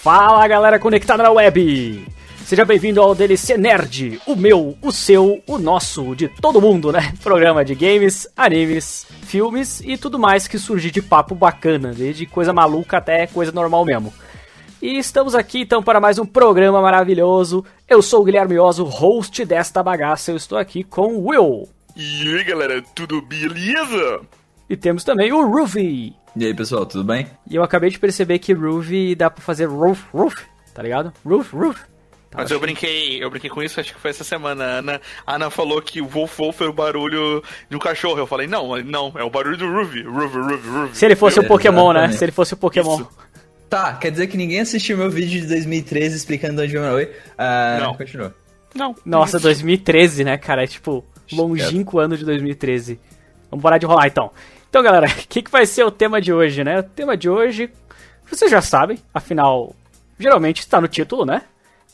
Fala galera conectada na web! Seja bem-vindo ao DLC Nerd, o meu, o seu, o nosso, de todo mundo, né? Programa de games, animes, filmes e tudo mais que surge de papo bacana, desde coisa maluca até coisa normal mesmo. E estamos aqui então para mais um programa maravilhoso. Eu sou o Guilherme Oso, host desta bagaça. Eu estou aqui com o Will. E aí galera, tudo beleza? E temos também o Ruby. E aí pessoal, tudo bem? E eu acabei de perceber que Ruby dá pra fazer roof, roof, tá ligado? Roof, roof. Tá, Mas eu brinquei, eu brinquei com isso, acho que foi essa semana. A Ana, a Ana falou que o Wolf Wolf era o barulho de um cachorro. Eu falei, não, não, é o barulho do Ruby. Ruby, Ruby, Ruby. Se ele fosse o Pokémon, né? Se ele fosse o Pokémon. Isso. Tá, quer dizer que ninguém assistiu meu vídeo de 2013 explicando onde eu Oi? Uh, não. Continua. Não. Nossa, 2013, né, cara? É tipo, longínquo ano de 2013. Vamos parar de rolar então. Então, galera, o que, que vai ser o tema de hoje, né? O tema de hoje, vocês já sabem, afinal, geralmente está no título, né?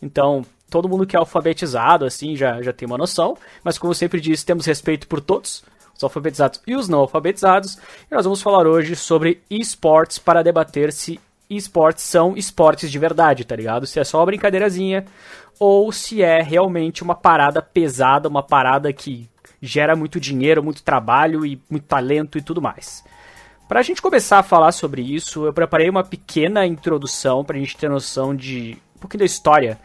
Então, todo mundo que é alfabetizado, assim, já, já tem uma noção. Mas, como eu sempre disse, temos respeito por todos, os alfabetizados e os não alfabetizados. E nós vamos falar hoje sobre esportes para debater se esportes são esportes de verdade, tá ligado? Se é só uma brincadeirazinha ou se é realmente uma parada pesada, uma parada que gera muito dinheiro, muito trabalho e muito talento e tudo mais. Para a gente começar a falar sobre isso, eu preparei uma pequena introdução para a gente ter noção de um pouquinho da história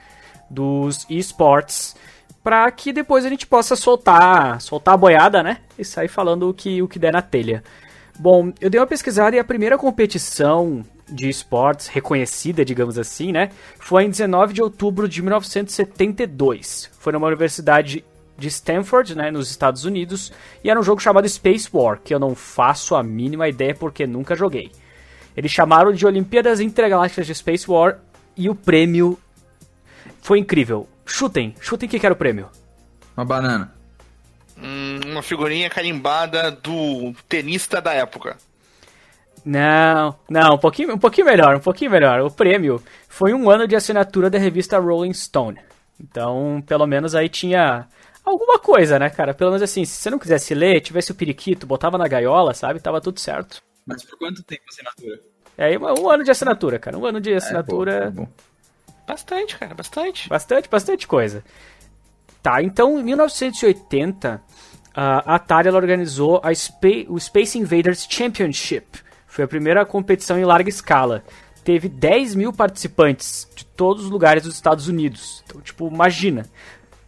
dos esportes, para que depois a gente possa soltar, soltar a boiada, né? E sair falando o que, o que der na telha. Bom, eu dei uma pesquisada e a primeira competição de esportes reconhecida, digamos assim, né? Foi em 19 de outubro de 1972. Foi numa universidade de Stanford, né, nos Estados Unidos, e era um jogo chamado Space War, que eu não faço a mínima ideia porque nunca joguei. Eles chamaram de Olimpíadas Intergalácticas de Space War e o prêmio foi incrível. Chutem, chutem o que era o prêmio. Uma banana. Hum, uma figurinha carimbada do tenista da época. Não, não, um pouquinho, um pouquinho melhor, um pouquinho melhor. O prêmio foi um ano de assinatura da revista Rolling Stone. Então, pelo menos aí tinha alguma coisa, né, cara? Pelo menos assim, se você não quisesse ler, tivesse o periquito, botava na gaiola, sabe? Tava tudo certo. Mas por quanto tempo a assinatura? É, um ano de assinatura, cara. Um ano de assinatura. É, bom, é bom. Bastante, cara, bastante. Bastante, bastante coisa. Tá, então em 1980, a Atari ela organizou a Spa o Space Invaders Championship. Foi a primeira competição em larga escala. Teve 10 mil participantes de todos os lugares dos Estados Unidos. Então, tipo, imagina.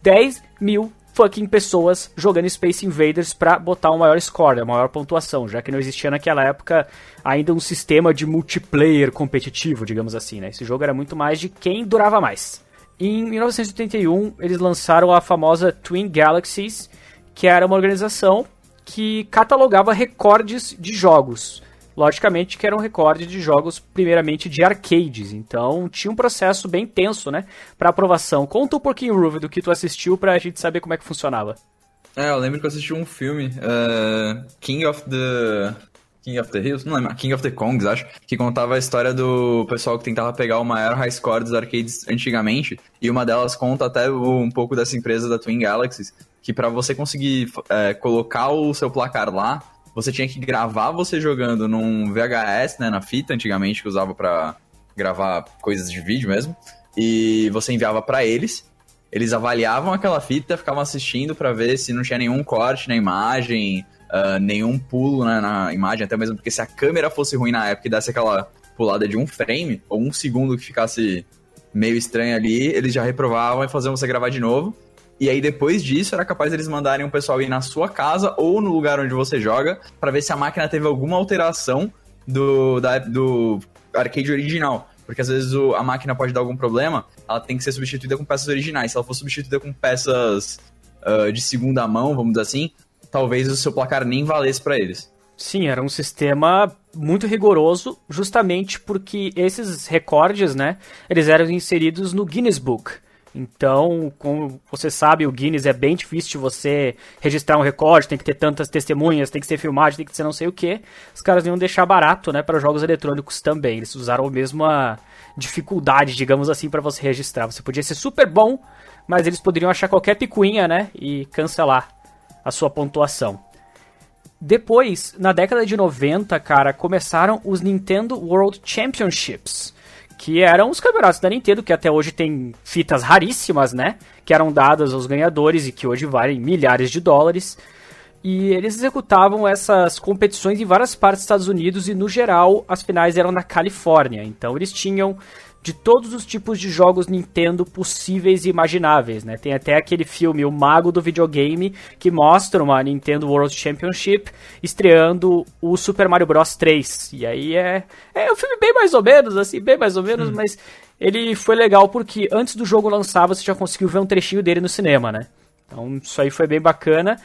10 mil fucking pessoas jogando Space Invaders para botar o um maior score, a maior pontuação, já que não existia naquela época ainda um sistema de multiplayer competitivo, digamos assim, né? Esse jogo era muito mais de quem durava mais. Em 1981, eles lançaram a famosa Twin Galaxies, que era uma organização que catalogava recordes de jogos. Logicamente que era um recorde de jogos, primeiramente de arcades, então tinha um processo bem tenso, né, para aprovação. Conta um pouquinho, Ruve, do que tu assistiu pra gente saber como é que funcionava. É, eu lembro que eu assisti um filme, uh, King of the... King of the Hills? Não lembro, King of the Kongs, acho, que contava a história do pessoal que tentava pegar o maior high score dos arcades antigamente, e uma delas conta até um pouco dessa empresa da Twin Galaxies, que para você conseguir é, colocar o seu placar lá, você tinha que gravar você jogando num VHS, né, na fita antigamente que usava para gravar coisas de vídeo mesmo, e você enviava para eles. Eles avaliavam aquela fita, ficavam assistindo para ver se não tinha nenhum corte na imagem, uh, nenhum pulo né, na imagem, até mesmo porque se a câmera fosse ruim na época e desse aquela pulada de um frame, ou um segundo que ficasse meio estranho ali, eles já reprovavam e faziam você gravar de novo. E aí, depois disso, era capaz deles mandarem um pessoal ir na sua casa ou no lugar onde você joga para ver se a máquina teve alguma alteração do, da, do arcade original. Porque às vezes o, a máquina pode dar algum problema, ela tem que ser substituída com peças originais. Se ela for substituída com peças uh, de segunda mão, vamos dizer assim, talvez o seu placar nem valesse para eles. Sim, era um sistema muito rigoroso, justamente porque esses recordes, né, eles eram inseridos no Guinness Book. Então, como você sabe, o Guinness é bem difícil de você registrar um recorde, tem que ter tantas testemunhas, tem que ser filmagem, tem que ser não sei o que. Os caras iam deixar barato, né, para jogos eletrônicos também. Eles usaram a mesma dificuldade, digamos assim, para você registrar. Você podia ser super bom, mas eles poderiam achar qualquer picuinha, né, e cancelar a sua pontuação. Depois, na década de 90, cara, começaram os Nintendo World Championships que eram os campeonatos da Nintendo, que até hoje tem fitas raríssimas, né? Que eram dadas aos ganhadores e que hoje valem milhares de dólares. E eles executavam essas competições em várias partes dos Estados Unidos e, no geral, as finais eram na Califórnia. Então, eles tinham de todos os tipos de jogos Nintendo possíveis e imagináveis, né? Tem até aquele filme O Mago do Videogame que mostra uma Nintendo World Championship estreando o Super Mario Bros 3. E aí é é um filme bem mais ou menos, assim, bem mais ou menos, hum. mas ele foi legal porque antes do jogo lançar você já conseguiu ver um trechinho dele no cinema, né? Então isso aí foi bem bacana.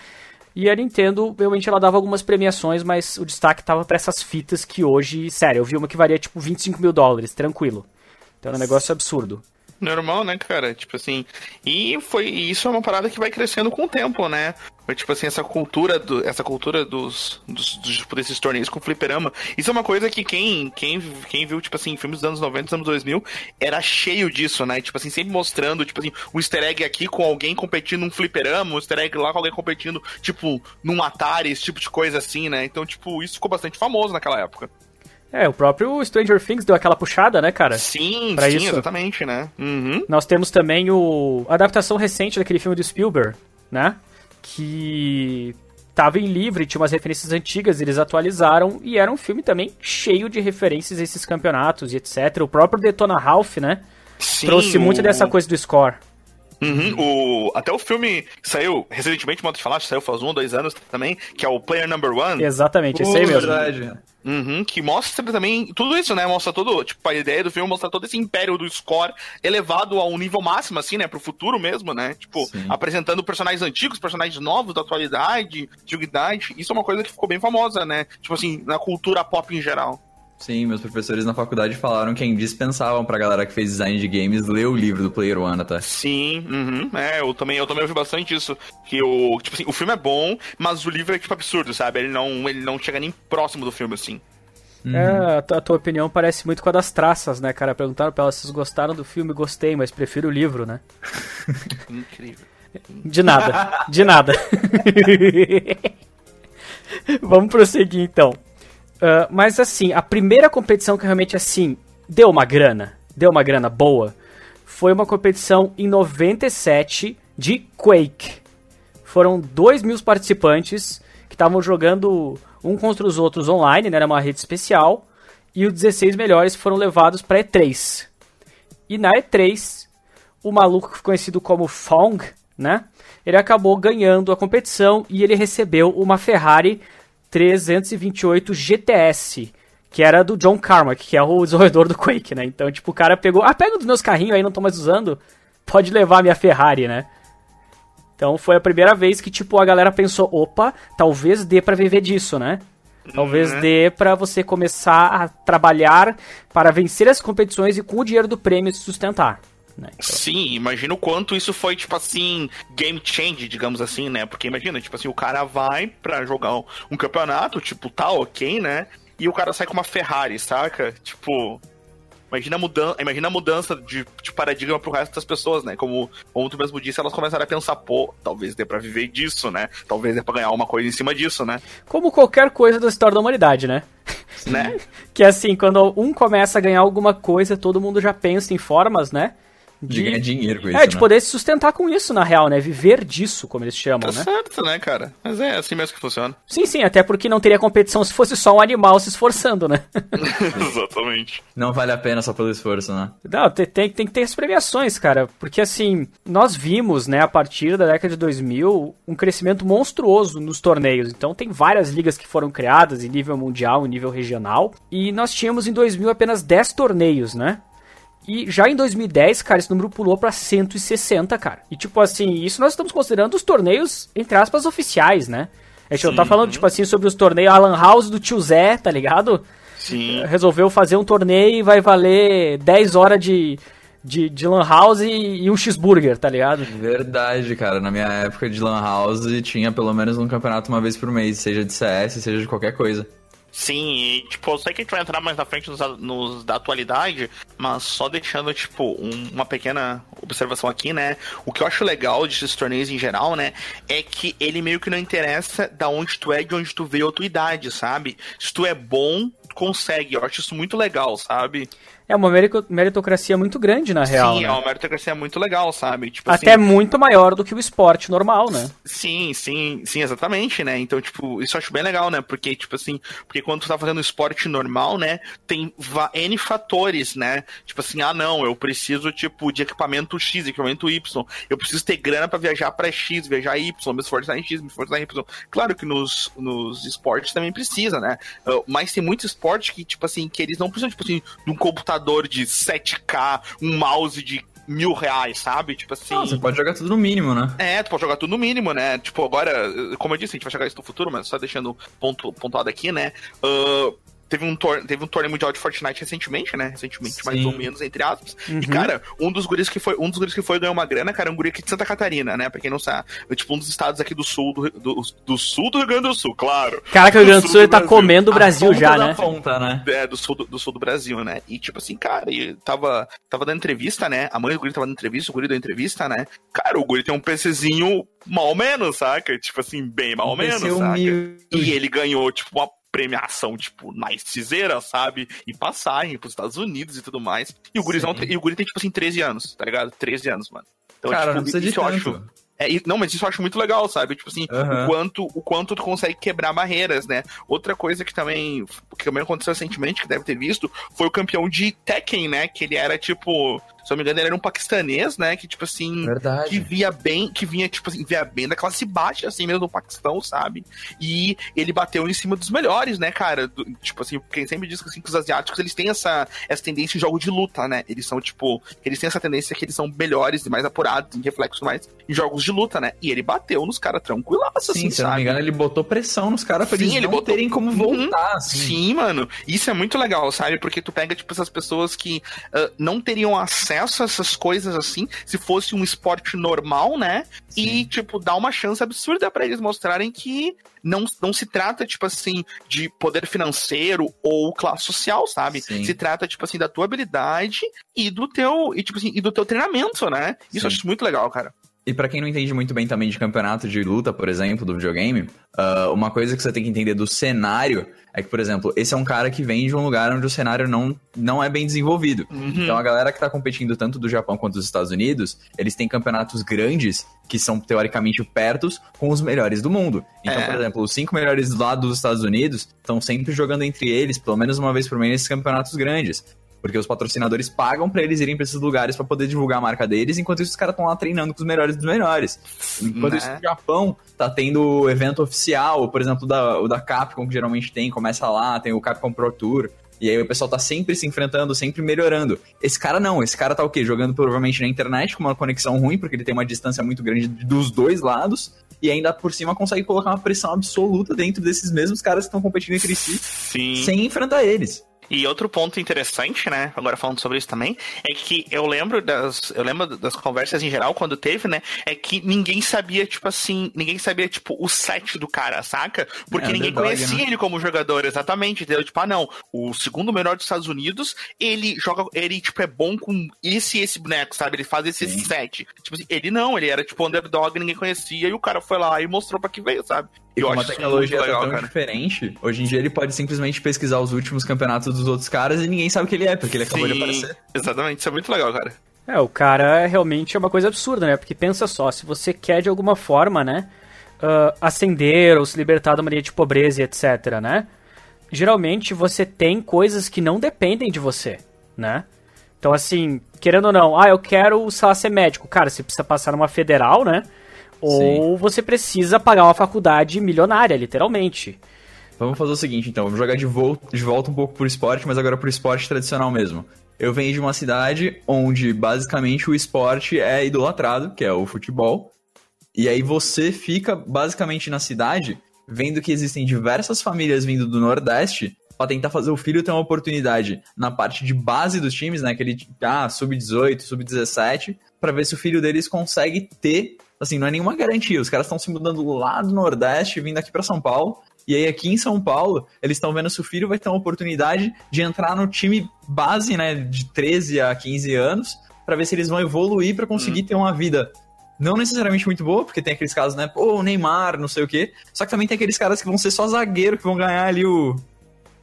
E a Nintendo, realmente, ela dava algumas premiações, mas o destaque tava para essas fitas que hoje, sério, eu vi uma que varia tipo 25 mil dólares, tranquilo. Então é um negócio absurdo. Normal, né, cara? Tipo assim. E foi isso é uma parada que vai crescendo com o tempo, né? Tipo assim, essa cultura, do, essa cultura dos, dos, dos tipo, desses torneios com fliperama. Isso é uma coisa que quem, quem, quem viu, tipo assim, filmes dos anos 90, anos 2000, era cheio disso, né? Tipo assim, sempre mostrando, tipo assim, um easter egg aqui com alguém competindo num fliperama, um easter egg lá com alguém competindo, tipo, num Atari, esse tipo de coisa assim, né? Então, tipo, isso ficou bastante famoso naquela época. É, o próprio Stranger Things deu aquela puxada, né, cara? Sim, pra sim, isso. exatamente, né? Uhum. Nós temos também o a adaptação recente daquele filme do Spielberg, né? Que tava em livro e tinha umas referências antigas, eles atualizaram e era um filme também cheio de referências a esses campeonatos e etc. O próprio Detona Ralph, né? Sim, trouxe o... muito dessa coisa do score. Uhum, o, até o filme que saiu recentemente, como tu falaste, saiu faz um, dois anos também, que é o Player Number One. Exatamente, esse aí mesmo. Verdade. Uhum, que mostra também tudo isso, né? Mostra todo, tipo, a ideia do filme mostra todo esse império do score elevado a um nível máximo, assim, né? Pro futuro mesmo, né? Tipo, Sim. apresentando personagens antigos, personagens novos, da atualidade, antiguidade. Isso é uma coisa que ficou bem famosa, né? Tipo assim, na cultura pop em geral. Sim, meus professores na faculdade falaram que é indispensável pra galera que fez design de games ler o livro do Player One até. Sim, uhum, é, eu também, eu também ouvi bastante isso. Que o, tipo assim, o filme é bom, mas o livro é tipo absurdo, sabe? Ele não, ele não chega nem próximo do filme, assim. Uhum. É, a, a tua opinião parece muito com a das traças, né, cara? Perguntaram pra elas se gostaram do filme, gostei, mas prefiro o livro, né? Incrível. De nada, de nada. Vamos prosseguir então. Uh, mas assim, a primeira competição que realmente assim deu uma grana, deu uma grana boa, foi uma competição em 97 de Quake. Foram 2 mil participantes que estavam jogando um contra os outros online, né, era uma rede especial, e os 16 melhores foram levados para E3. E na E3, o maluco conhecido como Fong, né, ele acabou ganhando a competição e ele recebeu uma Ferrari 328 GTS, que era do John Carmack, que é o desenvolvedor do Quake, né? Então, tipo, o cara pegou, ah, pega um dos meus carrinhos aí, não tô mais usando, pode levar a minha Ferrari, né? Então foi a primeira vez que, tipo, a galera pensou, opa, talvez dê para viver disso, né? Talvez uhum. dê para você começar a trabalhar para vencer as competições e com o dinheiro do prêmio se sustentar. Né? Então... Sim, imagina o quanto isso foi, tipo assim, game change, digamos assim, né? Porque imagina, tipo assim, o cara vai pra jogar um campeonato, tipo, tá ok, né? E o cara sai com uma Ferrari, saca? Tipo, imagina a, mudan imagina a mudança de, de, paradigma pro resto das pessoas, né? Como, como tu mesmo disse, elas começaram a pensar, pô, talvez dê pra viver disso, né? Talvez dê pra ganhar uma coisa em cima disso, né? Como qualquer coisa da história da humanidade, né? né? que assim, quando um começa a ganhar alguma coisa, todo mundo já pensa em formas, né? De, de ganhar dinheiro com é, isso. É, de né? poder se sustentar com isso, na real, né? Viver disso, como eles chamam, tá né? certo, né, cara? Mas é assim mesmo que funciona. Sim, sim, até porque não teria competição se fosse só um animal se esforçando, né? Exatamente. Não vale a pena só pelo esforço, né? Não, tem, tem, tem que ter as premiações, cara. Porque, assim, nós vimos, né, a partir da década de 2000, um crescimento monstruoso nos torneios. Então, tem várias ligas que foram criadas em nível mundial, em nível regional. E nós tínhamos em 2000 apenas 10 torneios, né? E já em 2010, cara, esse número pulou pra 160, cara. E tipo assim, isso nós estamos considerando os torneios, entre aspas, oficiais, né? A gente não tá falando, tipo assim, sobre os torneios Alan House do tio Zé, tá ligado? Sim. Resolveu fazer um torneio e vai valer 10 horas de, de, de Lan House e, e um cheeseburger, tá ligado? Verdade, cara. Na minha época de Lan House tinha pelo menos um campeonato uma vez por mês, seja de CS, seja de qualquer coisa. Sim, e, tipo, eu sei que a gente vai entrar mais na frente nos, nos da atualidade, mas só deixando, tipo, um, uma pequena observação aqui, né? O que eu acho legal desses torneios em geral, né? É que ele meio que não interessa da onde tu é, de onde tu veio a tua idade, sabe? Se tu é bom, consegue. Eu acho isso muito legal, sabe? É uma meritocracia muito grande, na real. Sim, né? é uma meritocracia muito legal, sabe? Tipo, Até assim, muito maior do que o esporte normal, né? Sim, sim, sim, exatamente, né? Então, tipo, isso eu acho bem legal, né? Porque, tipo assim, porque quando tu tá fazendo esporte normal, né? Tem N fatores, né? Tipo assim, ah, não, eu preciso, tipo, de equipamento X, equipamento Y. Eu preciso ter grana para viajar para X, viajar Y, me esforçar em X, me esforçar em Y. Claro que nos, nos esportes também precisa, né? Uh, mas tem muito esporte que, tipo assim, que eles não precisam, tipo assim, de um computador de 7K, um mouse de mil reais, sabe? Tipo assim. Não, você pode jogar tudo no mínimo, né? É, tu pode jogar tudo no mínimo, né? Tipo, agora, como eu disse, a gente vai chegar isso no futuro, mas só deixando ponto, pontuado aqui, né? Uh, teve um, teve um torneio mundial de Fortnite recentemente, né? Recentemente, Sim. mais ou menos, entre aspas. Uhum. E, cara, um dos guris que foi, um dos guris que foi ganhou uma grana, cara, é um guri aqui de Santa Catarina, né? Pra quem não sabe. É, tipo, um dos estados aqui do sul, do, do, do sul do Rio Grande do Sul, claro. Caraca, o Rio Grande do Sul, ele tá Brasil. comendo o Brasil já, né? Ponta, né? É, do sul do, do, sul do Brasil, né? E, tipo assim, cara, ele tava, tava dando entrevista, né? A mãe do guri tava dando entrevista, o guri deu entrevista, né? Cara, o guri tem um PCzinho mal menos, saca? Tipo assim, bem mal menos, saca? E ele ganhou, tipo, uma premiação, tipo, nicezeira, sabe? E passagem pros Estados Unidos e tudo mais. E o, gurizão, e o guri tem, tipo assim, 13 anos, tá ligado? 13 anos, mano. Então, Cara, tipo, não precisa de tanto. Acho, é, não, mas isso eu acho muito legal, sabe? Tipo assim, uhum. o, quanto, o quanto tu consegue quebrar barreiras, né? Outra coisa que também, que também aconteceu recentemente, que deve ter visto, foi o campeão de Tekken, né? Que ele era, tipo, se não me engano, ele era um paquistanês, né? Que, tipo assim, Verdade. que via bem, que vinha, tipo assim, via bem da classe baixa, assim mesmo, do Paquistão, sabe? E ele bateu em cima dos melhores, né, cara? Do, tipo assim, quem sempre diz que, assim, que os asiáticos, eles têm essa, essa tendência em jogo de luta, né? Eles são, tipo, eles têm essa tendência que eles são melhores e mais apurados, em reflexo mais, em jogos de luta, né? E ele bateu nos caras tranquilaço, assim, se sabe? não me engano, ele botou pressão nos caras pra Sim, eles ele não botou... terem como uhum. voltar, assim. Sim, mano. Isso é muito legal, sabe? Porque tu pega, tipo, essas pessoas que uh, não teriam acesso acesso a essas coisas assim, se fosse um esporte normal, né? Sim. E, tipo, dá uma chance absurda para eles mostrarem que não, não se trata, tipo assim, de poder financeiro ou classe social, sabe? Sim. Se trata, tipo assim, da tua habilidade e do teu, e, tipo assim, e do teu treinamento, né? Isso Sim. eu acho muito legal, cara. E para quem não entende muito bem também de campeonato de luta, por exemplo, do videogame, uh, uma coisa que você tem que entender do cenário é que, por exemplo, esse é um cara que vem de um lugar onde o cenário não, não é bem desenvolvido. Uhum. Então a galera que tá competindo tanto do Japão quanto dos Estados Unidos, eles têm campeonatos grandes que são teoricamente pertos com os melhores do mundo. Então, é. por exemplo, os cinco melhores lá dos Estados Unidos estão sempre jogando entre eles, pelo menos uma vez por mês, nesses campeonatos grandes. Porque os patrocinadores pagam para eles irem para esses lugares para poder divulgar a marca deles, enquanto isso os caras estão lá treinando com os melhores dos melhores. Enquanto né? isso no Japão tá tendo evento oficial, por exemplo, da, o da Capcom, que geralmente tem, começa lá, tem o Capcom Pro Tour. E aí o pessoal tá sempre se enfrentando, sempre melhorando. Esse cara não, esse cara tá o quê? Jogando provavelmente na internet com uma conexão ruim, porque ele tem uma distância muito grande dos dois lados, e ainda por cima consegue colocar uma pressão absoluta dentro desses mesmos caras que estão competindo entre si, Sim. sem enfrentar eles. E outro ponto interessante, né? Agora falando sobre isso também, é que eu lembro das. Eu lembro das conversas em geral, quando teve, né? É que ninguém sabia, tipo assim, ninguém sabia, tipo, o set do cara, saca? Porque é, ninguém conhecia né? ele como jogador, exatamente. Entendeu? Tipo, ah, não, o segundo melhor dos Estados Unidos, ele joga. Ele, tipo, é bom com esse e esse boneco, sabe? Ele faz esse Sim. set. Tipo assim, ele não, ele era, tipo, underdog, ninguém conhecia, e o cara foi lá e mostrou pra que veio, sabe? E eu como a tecnologia tá tão cara. diferente, hoje em dia ele pode simplesmente pesquisar os últimos campeonatos dos outros caras e ninguém sabe o que ele é, porque ele acabou Sim, de aparecer. Exatamente, isso é muito legal, cara. É, o cara é realmente é uma coisa absurda, né? Porque pensa só, se você quer de alguma forma, né, uh, ascender ou se libertar da maneira de pobreza e etc, né? Geralmente você tem coisas que não dependem de você, né? Então, assim, querendo ou não, ah, eu quero, sei lá, ser médico. Cara, você precisa passar numa federal, né? Ou Sim. você precisa pagar uma faculdade milionária, literalmente. Vamos fazer o seguinte, então. Vamos jogar de volta, de volta um pouco pro esporte, mas agora pro esporte tradicional mesmo. Eu venho de uma cidade onde, basicamente, o esporte é idolatrado, que é o futebol. E aí você fica, basicamente, na cidade, vendo que existem diversas famílias vindo do Nordeste para tentar fazer o filho ter uma oportunidade na parte de base dos times, né? Aquele, ah, sub-18, sub-17, para ver se o filho deles consegue ter assim, não é nenhuma garantia. Os caras estão se mudando lá do Nordeste, vindo aqui para São Paulo. E aí, aqui em São Paulo, eles estão vendo se o filho vai ter uma oportunidade de entrar no time base, né, de 13 a 15 anos, para ver se eles vão evoluir para conseguir hum. ter uma vida não necessariamente muito boa, porque tem aqueles casos, né, pô, Neymar, não sei o quê. Só que também tem aqueles caras que vão ser só zagueiro, que vão ganhar ali o,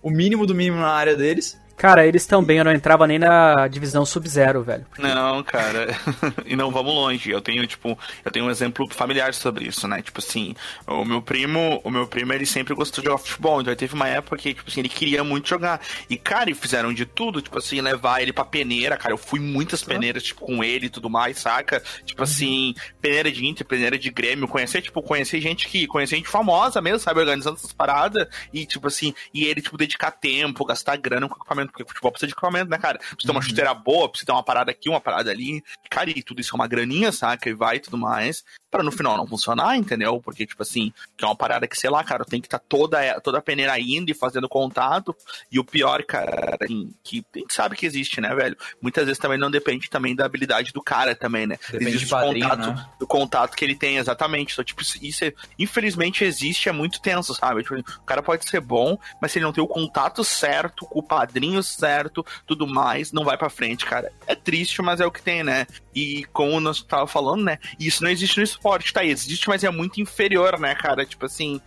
o mínimo do mínimo na área deles. Cara, eles também, eu não entrava nem na divisão Sub-Zero, velho. Não, cara. e não vamos longe. Eu tenho, tipo, eu tenho um exemplo familiar sobre isso, né? Tipo assim, o meu primo, o meu primo, ele sempre gostou de jogar futebol. Então teve uma época que, tipo assim, ele queria muito jogar. E, cara, e fizeram de tudo, tipo assim, levar ele pra peneira, cara. Eu fui muitas peneiras, tipo, com ele e tudo mais, saca? Tipo uhum. assim, peneira de Inter, peneira de Grêmio. Conhecer, tipo, conhecer gente que. Conhecer gente famosa mesmo, sabe? Organizando essas paradas. E, tipo assim, e ele, tipo, dedicar tempo, gastar grana com equipamento equipamento, porque futebol precisa de equipamento, né, cara? Precisa ter uma uhum. chuteira boa, precisa ter uma parada aqui, uma parada ali. Cara, e tudo isso é uma graninha, saca? E vai e tudo mais para no final não funcionar, entendeu? Porque, tipo assim, que é uma parada que, sei lá, cara, tem que estar tá toda, toda a peneira indo e fazendo contato. E o pior, cara, que a gente sabe que existe, né, velho? Muitas vezes também não depende também da habilidade do cara também, né? Depende existe do padrinho, contato, né? do contato que ele tem, exatamente. Então, tipo, isso é, infelizmente existe, é muito tenso, sabe? Tipo, o cara pode ser bom, mas se ele não tem o contato certo, com o padrinho certo, tudo mais, não vai para frente, cara. É triste, mas é o que tem, né? E como nós tava falando, né? Isso não existe no esporte, tá? Existe, mas é muito inferior, né, cara? Tipo assim,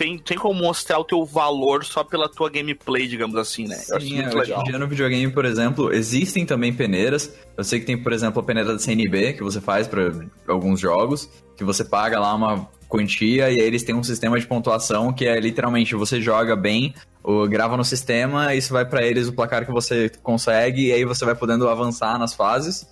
tem, tem como mostrar o teu valor só pela tua gameplay, digamos assim, né? Eu Sim, é, hoje em dia no videogame, por exemplo, existem também peneiras. Eu sei que tem, por exemplo, a peneira da CNB, que você faz para alguns jogos, que você paga lá uma quantia e aí eles têm um sistema de pontuação que é literalmente você joga bem, ou grava no sistema, isso vai para eles o placar que você consegue e aí você vai podendo avançar nas fases.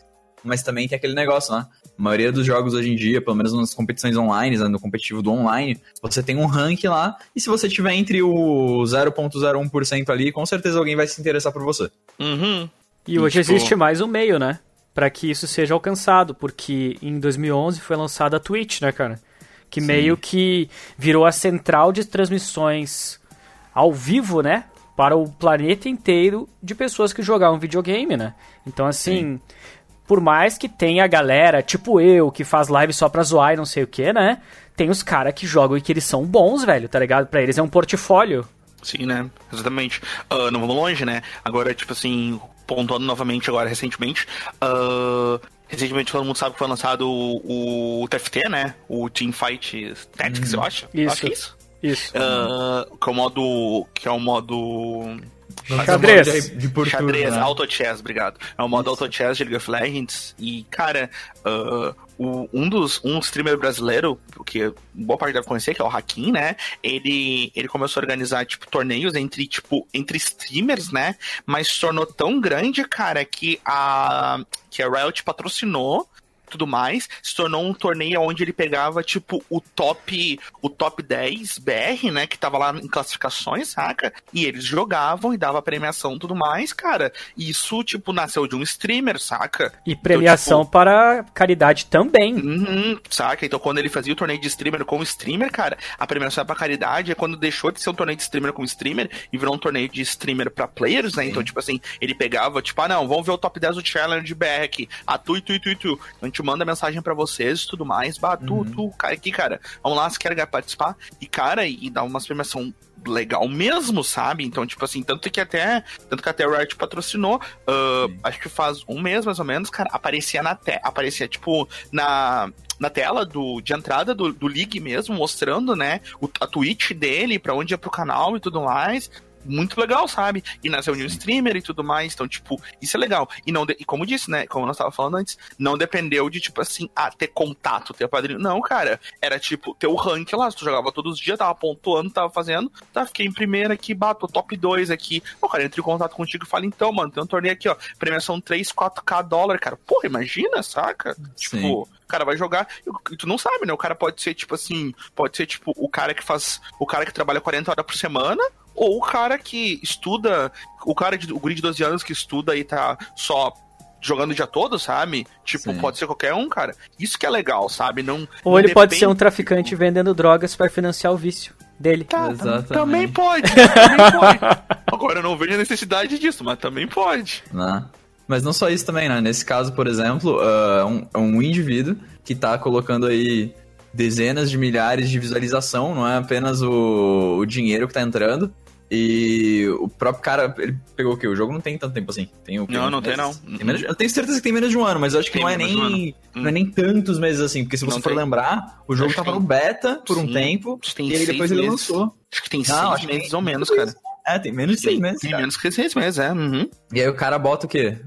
Mas também tem aquele negócio, né? A maioria dos jogos hoje em dia, pelo menos nas competições online, né, no competitivo do online, você tem um rank lá, e se você tiver entre o 0.01% ali, com certeza alguém vai se interessar por você. Uhum. E hoje tipo... existe mais um meio, né? Para que isso seja alcançado, porque em 2011 foi lançada a Twitch, né, cara? Que Sim. meio que virou a central de transmissões ao vivo, né? Para o planeta inteiro de pessoas que jogavam videogame, né? Então, assim, Sim por mais que tenha a galera, tipo eu, que faz live só pra zoar e não sei o que, né? Tem os caras que jogam e que eles são bons, velho, tá ligado? Pra eles é um portfólio. Sim, né? Exatamente. Uh, não vamos longe, né? Agora, tipo assim, pontuando novamente agora, recentemente, uh, Recentemente todo mundo sabe que foi lançado o, o TFT, né? O Team Fight Tactics, hum, eu acho. Isso. acho que é isso. Isso. Uh, que é o modo. Que é o modo xadrez. De, de portura, xadrez, né? auto chess, obrigado. É o modo auto chess de League of Legends. E, cara, uh, o, um dos um streamer brasileiro, que boa parte deve conhecer, que é o Hakim, né? Ele, ele começou a organizar, tipo, torneios entre, tipo, entre streamers, né? Mas se tornou tão grande, cara, que a, que a Riot patrocinou tudo mais, se tornou um torneio onde ele pegava, tipo, o top, o top 10 BR, né, que tava lá em classificações, saca? E eles jogavam e dava premiação e tudo mais, cara. Isso, tipo, nasceu de um streamer, saca? E premiação então, tipo, para caridade também. Uhum, saca? Então, quando ele fazia o torneio de streamer com streamer, cara, a premiação é pra caridade é quando deixou de ser um torneio de streamer com streamer e virou um torneio de streamer pra players, né? Então, tipo assim, ele pegava, tipo, ah, não, vamos ver o top 10 do Challenge BR aqui. Ah, tu e tu e tu e tu. Então, a gente manda mensagem para vocês e tudo mais. Bah, tu, uhum. tu, cara, aqui, cara, vamos lá, se quer participar. E, cara, e dá uma premiação legal mesmo, sabe? Então, tipo assim, tanto que até, tanto que até o Riot patrocinou, uh, acho que faz um mês mais ou menos, cara, aparecia na te aparecia tipo na na tela do, de entrada do, do League mesmo, mostrando, né, o, a Twitch dele, para onde ia pro canal e tudo mais muito legal, sabe? E nas reuniões streamer e tudo mais. Então, tipo, isso é legal. E não, de... e como disse, né? Como nós tava falando antes, não dependeu de, tipo assim, ah, ter contato, ter padrinho. Não, cara. Era tipo, ter o rank lá. Tu jogava todos os dias, tava pontuando, tava fazendo. Tá, fiquei em primeira aqui, bato top 2 aqui. O cara entra em contato contigo e fala, então, mano, tem um torneio aqui, ó. Premiação 3, 4k dólar, cara. Porra, imagina, saca? Sim. Tipo, o cara vai jogar e tu não sabe, né? O cara pode ser, tipo assim, pode ser, tipo, o cara que faz. O cara que trabalha 40 horas por semana, ou o cara que estuda, o cara de, o guri de 12 anos que estuda e tá só jogando o dia todo, sabe? Tipo, Sim. pode ser qualquer um, cara. Isso que é legal, sabe? Não. Ou não ele pode ser um traficante vendendo drogas para financiar o vício dele. Tá, também pode, também pode. Agora eu não vejo a necessidade disso, mas também pode. Não. Né? Mas não só isso também, né? Nesse caso, por exemplo, uh, um, um indivíduo que tá colocando aí dezenas de milhares de visualização, não é apenas o, o dinheiro que tá entrando. E o próprio cara, ele pegou o quê? O jogo não tem tanto tempo assim. Tem o quê? Não, não tem não. Tem menos, eu tenho certeza que tem menos de um ano, mas eu acho que não é, nem, não é nem tantos meses assim. Porque se você não for tem. lembrar, o jogo acho tava no beta por Sim. um tempo. E aí depois ele lançou. Acho que tem não, seis meses ou menos, cara. É, tem menos de seis meses. Tem cara. menos que seis meses, é. Uhum. E aí o cara bota o quê?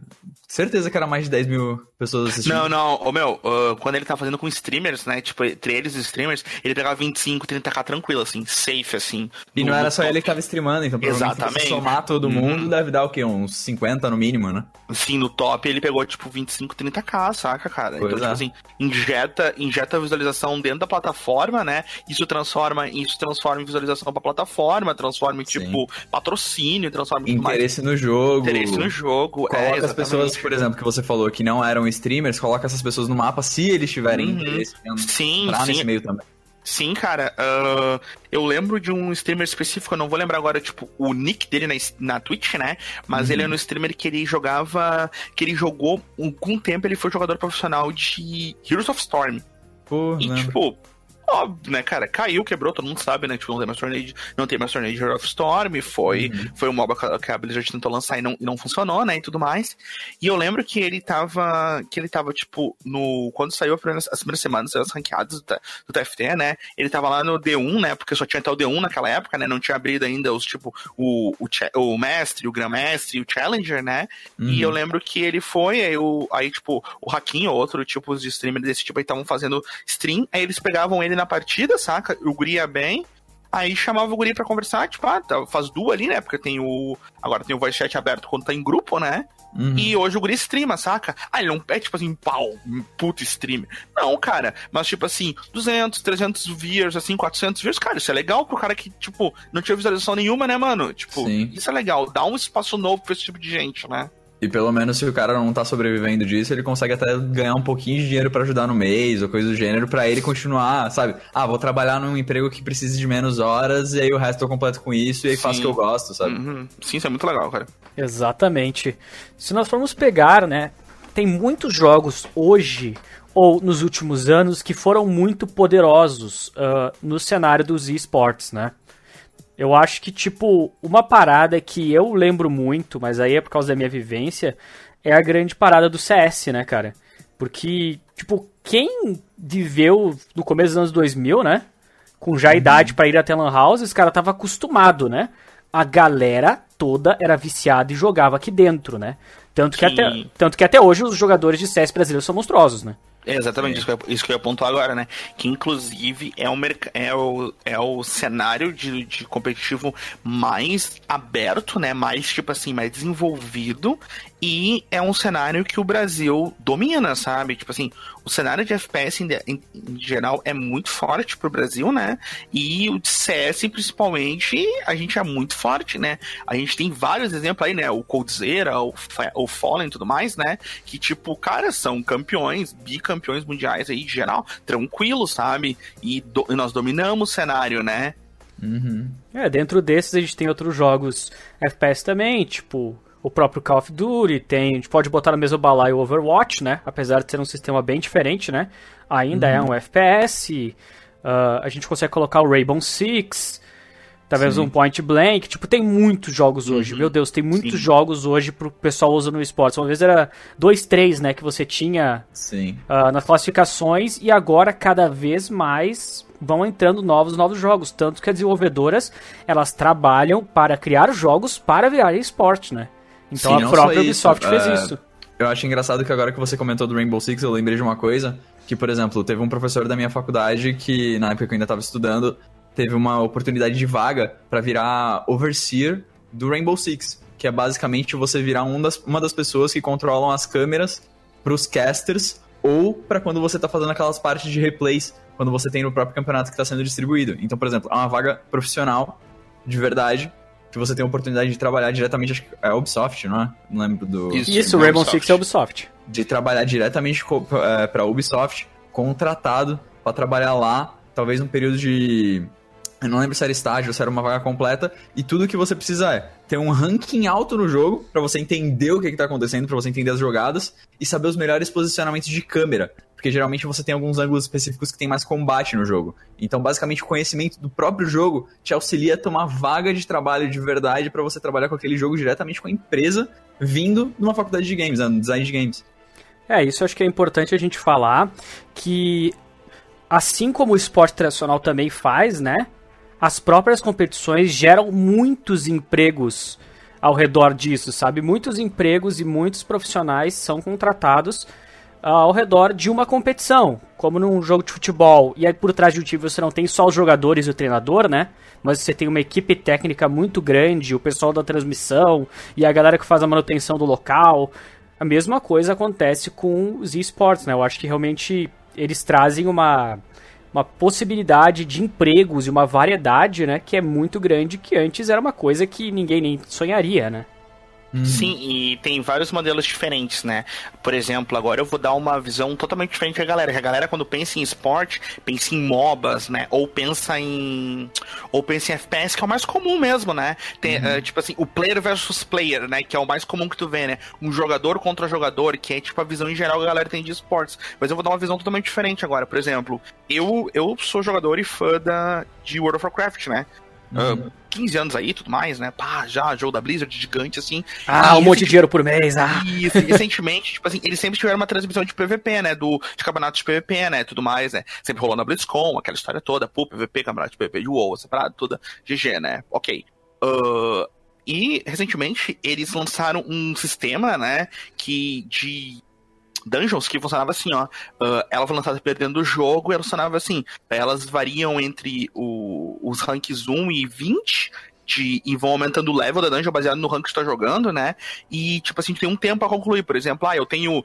Certeza que era mais de 10 mil pessoas assistindo. Não, não, ô meu, uh, quando ele tá fazendo com streamers, né? Tipo, entre eles e streamers, ele pegava 25, 30k tranquilo, assim, safe, assim. E não era só top. ele que tava streamando, então se Exatamente. você somar todo Uhum. mundo, deve dar o quê? Uns 50 no mínimo, né? Sim, no top ele pegou, tipo, 25, 30k, saca, cara? Pois então, tipo é. assim, injeta, injeta a visualização dentro da plataforma, né? Isso transforma, isso transforma em visualização pra plataforma, transforma em, Sim. tipo, patrocínio, transforma em tudo mais. Interesse no jogo. Interesse no jogo. Coloca é, as pessoas, por exemplo, que você falou que não eram streamers, coloca essas pessoas no mapa se eles tiverem Uhum. interesse em Sim, entrar sim. nesse meio também. Sim, cara. ah, eu lembro de um streamer específico, eu não vou lembrar agora, tipo, o nick dele na, na Twitch, né? Mas Uhum. ele é um streamer que ele jogava. Que ele jogou. Um, com o tempo ele foi jogador profissional de Heroes of Storm. E, lembro. tipo. Óbvio, né, cara? Caiu, quebrou, todo mundo sabe, né? Tipo, não tem mais torneio de, não tem mais torneio de Heroes of Storm. Foi, Uhum. foi um MOBA que- a Blizzard tentou lançar e não, e não funcionou, né? E tudo mais. E eu lembro que ele tava. Que ele tava, tipo, no. Quando saiu primeira- as primeiras semanas, as ranqueadas do, do TFT, né? Ele tava lá no D1, né? Porque só tinha até o D1 naquela época, né? Não tinha abrido ainda os, tipo, o, o, o Mestre, o Grandmestre e o Challenger, né? Uhum. E eu lembro que ele foi, aí, o, aí tipo, o Hakim ou outro tipo de streamer desse tipo aí estavam fazendo stream, aí eles pegavam ele na partida, saca? O guri ia bem, aí chamava o guri pra conversar, tipo, ah, tá, faz duas ali, né? Porque tem o. Agora tem o voice chat aberto quando tá em grupo, né? Uhum. E hoje o guri streama, saca? Ah, ele não é tipo assim, pau, puto streamer. Não, cara, mas tipo assim, 200, 300 viewers, assim, 400 viewers, cara, isso é legal pro cara que, tipo, não tinha visualização nenhuma, né, mano? Tipo, Sim. isso é legal, dá um espaço novo pra esse tipo de gente, né? E pelo menos se o cara não tá sobrevivendo disso, ele consegue até ganhar um pouquinho de dinheiro pra ajudar no mês ou coisa do gênero, pra ele continuar, sabe? Ah, vou trabalhar num emprego que precise de menos horas e aí o resto eu completo com isso e aí faço o Sim. que eu gosto, sabe? Uhum. Sim, isso é muito legal, cara. Exatamente. Se nós formos pegar, né, tem muitos jogos hoje ou nos últimos anos que foram muito poderosos ah, no cenário dos esportes, né? Eu acho que, tipo, uma parada que eu lembro muito, mas aí é por causa da minha vivência, é a grande parada do CS, né, cara? Porque, tipo, quem viveu no começo dos anos 2000, né? Com já idade pra ir até Lan House, esse cara tava acostumado, né? A galera toda era viciada e jogava aqui dentro, né? Tanto que, Sim. até, tanto que até hoje os jogadores de CS brasileiros são monstruosos, né? É exatamente isso que, eu, isso que eu ia pontuar agora, né? Que inclusive é o, é o, é o cenário de, de competitivo mais aberto, né? Mais, tipo assim, mais desenvolvido. E é um cenário que o Brasil domina, sabe? Tipo assim, o cenário de FPS em, em- em geral é muito forte pro Brasil, né? E o de CS, principalmente, a gente é muito forte, né? A gente tem vários exemplos aí, né? O Coldzera, o, o Fallen e tudo mais, né? Que, tipo, cara, são campeões, bicampeões mundiais aí, em geral, tranquilo, sabe? E, do- e nós dominamos o cenário, né? Uhum. É, dentro desses a gente tem outros jogos FPS também, tipo o próprio Call of Duty, tem, a gente pode botar no mesmo balaio o Overwatch, né? Apesar de ser um sistema bem diferente, né? Ainda é um FPS. ah, a gente consegue colocar o Rainbow Six, talvez Sim. um Point Blank. Tipo, tem muitos jogos hoje. Uhum. Meu Deus, tem muitos Sim. jogos hoje pro pessoal usa no esportes. Uma vez era dois, três, né? Que você tinha Sim. ah, nas classificações e agora cada vez mais vão entrando novos novos jogos, tanto que as desenvolvedoras elas trabalham para criar jogos para virar esporte, né? Então Sim, a própria isso, Ubisoft fez é, isso. Eu acho engraçado que agora que você comentou do Rainbow Six, eu lembrei de uma coisa, que, por exemplo, teve um professor da minha faculdade que, na época que eu ainda estava estudando, teve uma oportunidade de vaga pra virar overseer do Rainbow Six, que é basicamente você virar um das, uma das pessoas que controlam as câmeras pros casters ou pra quando você tá fazendo aquelas partes de replays, quando você tem no próprio campeonato que tá sendo distribuído. Então, por exemplo, é uma vaga profissional, de verdade, que você tem a oportunidade de trabalhar diretamente, acho que é a Ubisoft, não é? Não lembro do Isso. Isso, o da Rainbow Ubisoft. Six é Ubisoft. de trabalhar diretamente co- eh, pra Ubisoft, contratado pra trabalhar lá, talvez um período de. Eu não lembro se era estágio ou se era uma vaga completa, e tudo que você precisa é ter um ranking alto no jogo, pra você entender o que, que tá acontecendo, pra você entender as jogadas, e saber os melhores posicionamentos de câmera. Porque geralmente você tem alguns ângulos específicos que tem mais combate no jogo. Então, basicamente, o conhecimento do próprio jogo te auxilia a tomar vaga de trabalho de verdade pra você trabalhar com aquele jogo diretamente com a empresa, vindo numa faculdade de games, né, no design de games. É, isso eu acho que é importante a gente falar que assim como o esporte tradicional também faz, né? as próprias competições geram muitos empregos ao redor disso, sabe? Muitos empregos e muitos profissionais são contratados ao redor de uma competição, como num jogo de futebol. E aí por trás do time você não tem só os jogadores e o treinador, né? Mas você tem uma equipe técnica muito grande, o pessoal da transmissão e a galera que faz a manutenção do local. A mesma coisa acontece com os esportes, né? Eu acho que realmente eles trazem uma uma possibilidade de empregos e uma variedade, né, que é muito grande, que antes era uma coisa que ninguém nem sonharia, né? Uhum. Sim, e tem vários modelos diferentes, né? Por exemplo, agora eu vou dar uma visão totalmente diferente da galera. A galera, quando pensa em esporte, pensa em MOBAs, né? Ou pensa em. Ou pensa em FPS, que é o mais comum mesmo, né? Tem, uhum. uh, tipo assim, o player versus player, né? Que é o mais comum que tu vê, né? Um jogador contra jogador, que é tipo a visão em geral que a galera tem de esportes. Mas eu vou dar uma visão totalmente diferente agora. Por exemplo, eu, eu sou jogador e fã da, de World of Warcraft, né? Uhum. Uh, 15 anos aí tudo mais, né? Pá, já, jogo da Blizzard gigante, assim. Ah, um monte de dinheiro por mês, ah. Isso, recentemente, tipo assim, eles sempre tiveram uma transmissão de PVP, né? Do, de campeonatos de PVP, né? Tudo mais, né? Sempre rolou na BlizzCon, aquela história toda, pô, PVP, campeonato de PVP de WoW, separado, tudo, GG, né? Ok. Uh, e, recentemente, eles lançaram um sistema, né? Que de dungeons que funcionava assim, ó. Uh, ela foi lançada perdendo o jogo e ela funcionava assim. Elas variam entre o, os ranks 1 e 20. De, e vão aumentando o level da dungeon baseado no rank que você tá jogando, né? E, tipo assim, tem um tempo a concluir. Por exemplo, ah, eu tenho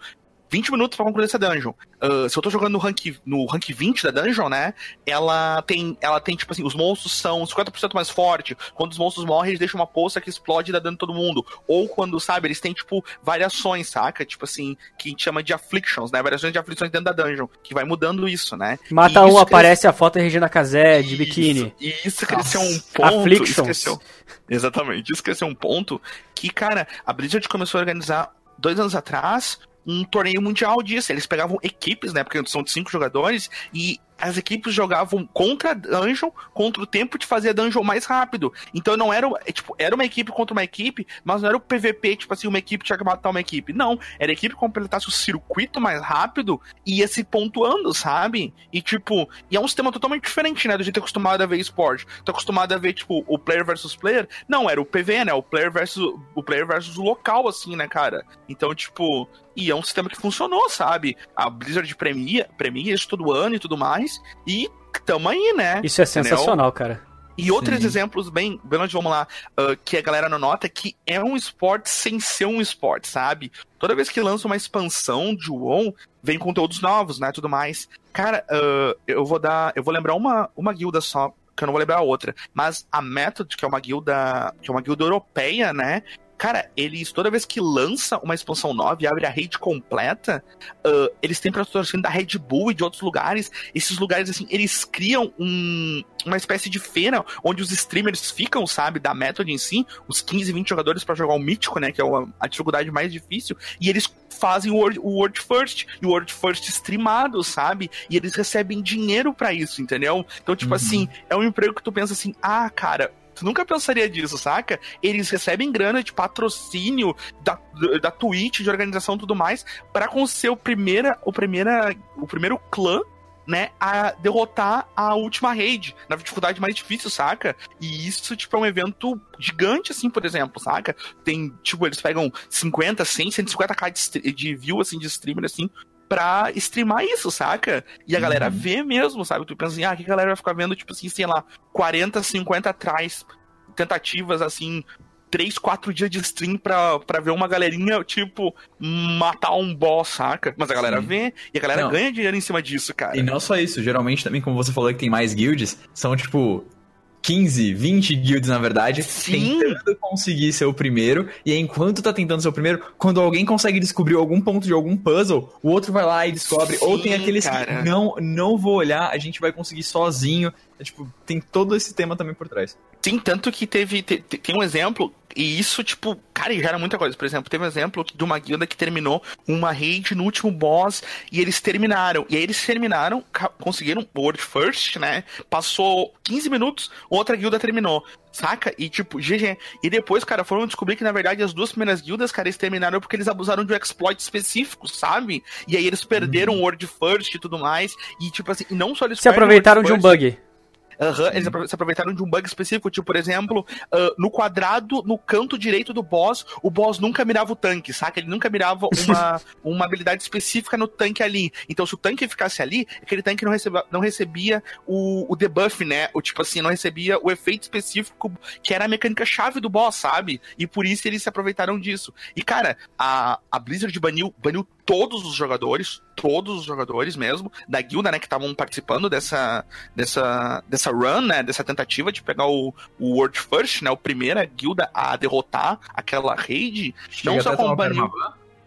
20 minutos para concluir essa dungeon. Uh, se eu tô jogando no rank, no rank 20 da dungeon, né? Ela tem, ela tem, tipo assim, os monstros são 50% mais fortes. Quando os monstros morrem, eles deixam uma poça que explode e dá dano em todo mundo. Ou quando, sabe, eles têm, tipo, variações, saca? Tipo assim, que a gente chama de afflictions, né? Variações de afflictions dentro da dungeon, que vai mudando isso, né? Mata um, aparece a foto da Regina Casé de biquíni. Isso cresceu um ponto. Afflictions. exatamente, isso cresceu um ponto que, cara, a Blizzard começou a organizar dois anos atrás um torneio mundial disso. Eles pegavam equipes, né? Porque são de cinco jogadores, e as equipes jogavam contra a dungeon, contra o tempo de fazer a dungeon mais rápido. Então não era, é, tipo, era uma equipe contra uma equipe, mas não era o PVP, tipo assim, uma equipe tinha que matar uma equipe. Não, era a equipe que completasse o circuito mais rápido e ia se pontuando, sabe? E tipo, e é um sistema totalmente diferente, né, do jeito acostumado a ver esporte. Tô acostumado a ver, tipo, o player versus player. Não, era o PV, né, o player versus o player versus local, assim, né, cara? Então, tipo, e é um sistema que funcionou, sabe? A Blizzard premia, premia isso todo ano e tudo mais mais. E tamo aí, né? Isso é sensacional, cara. E outros Sim. exemplos bem, bem onde vamos lá, uh, que a galera não nota que é um esporte sem ser um esporte, sabe? Toda vez que lança uma expansão de WoW, vem conteúdos novos, né, tudo mais. Cara, uh, eu vou dar, eu vou lembrar uma, uma guilda só, que eu não vou lembrar a outra, mas a Method, que é uma guilda, que é uma guilda europeia, né, Cara, eles, toda vez que lança uma expansão nova e abre a rede completa, uh, eles têm patrocínio da Red Bull e de outros lugares. Esses lugares, assim, eles criam um, uma espécie de feira onde os streamers ficam, sabe, da Method em si, os 15, 20 jogadores para jogar o Mítico, né, que é a dificuldade mais difícil, e eles fazem o World, o World First, e o World First streamado, sabe? E eles recebem dinheiro para isso, entendeu? Então, tipo uhum. assim, é um emprego que tu pensa assim, ah, cara, Tu nunca pensaria disso, saca? Eles recebem grana de patrocínio da, da Twitch, de organização e tudo mais, para ser o, primeira, o, primeira, o primeiro clã né, a derrotar a última raid na dificuldade mais difícil, saca? E isso, tipo, é um evento gigante, assim, por exemplo, saca? Tem, tipo, eles pegam 50, 100, 150k de, de view, assim, de streamer, assim, pra streamar isso, saca? E a galera uhum. vê mesmo, sabe? Tu pensa assim, ah, que a galera vai ficar vendo, tipo assim, sei lá, 40, 50 atrás, tentativas, assim, 3, 4 dias de stream pra, pra ver uma galerinha, tipo, matar um boss, saca? Mas a galera Sim. vê e a galera não. ganha dinheiro em cima disso, cara. E não só isso, geralmente também, como você falou que tem mais guilds, são, tipo, 15, 20 guilds, na verdade, Sim. tentando conseguir ser o primeiro. E enquanto tá tentando ser o primeiro, quando alguém consegue descobrir algum ponto de algum puzzle, o outro vai lá e descobre. Sim, Ou tem aqueles cara. que não, não vou olhar, a gente vai conseguir sozinho. É, tipo, tem todo esse tema também por trás. Sim, tanto que teve. Te, tem um exemplo, e isso, tipo, cara, gera muita coisa. Por exemplo, teve um exemplo de uma guilda que terminou uma raid no último boss e eles terminaram. E aí eles terminaram, conseguiram World First, né? Passou 15 minutos, outra guilda terminou. Saca? E tipo, GG. E depois, cara, foram descobrir que na verdade as duas primeiras guildas, cara, eles terminaram porque eles abusaram de um exploit específico, sabe? E aí eles perderam o uhum. World First e tudo mais. E tipo assim, não só eles se aproveitaram de um bug. Uhum, eles se aproveitaram de um bug específico, tipo, por exemplo, uh, no quadrado, no canto direito do boss, o boss nunca mirava o tanque, saca? Ele nunca mirava uma, uma habilidade específica no tanque ali. Então, se o tanque ficasse ali, aquele tanque não recebia, não recebia o, o debuff, né? O tipo assim, não recebia o efeito específico que era a mecânica chave do boss, sabe? E por isso eles se aproveitaram disso. E, cara, a, a Blizzard baniu, baniu todos os jogadores, todos os jogadores mesmo, da guilda, né, que estavam participando dessa, dessa, dessa run, né, dessa tentativa de pegar o, o World First, né, o primeira guilda a derrotar aquela raid. Chega não só com baniu...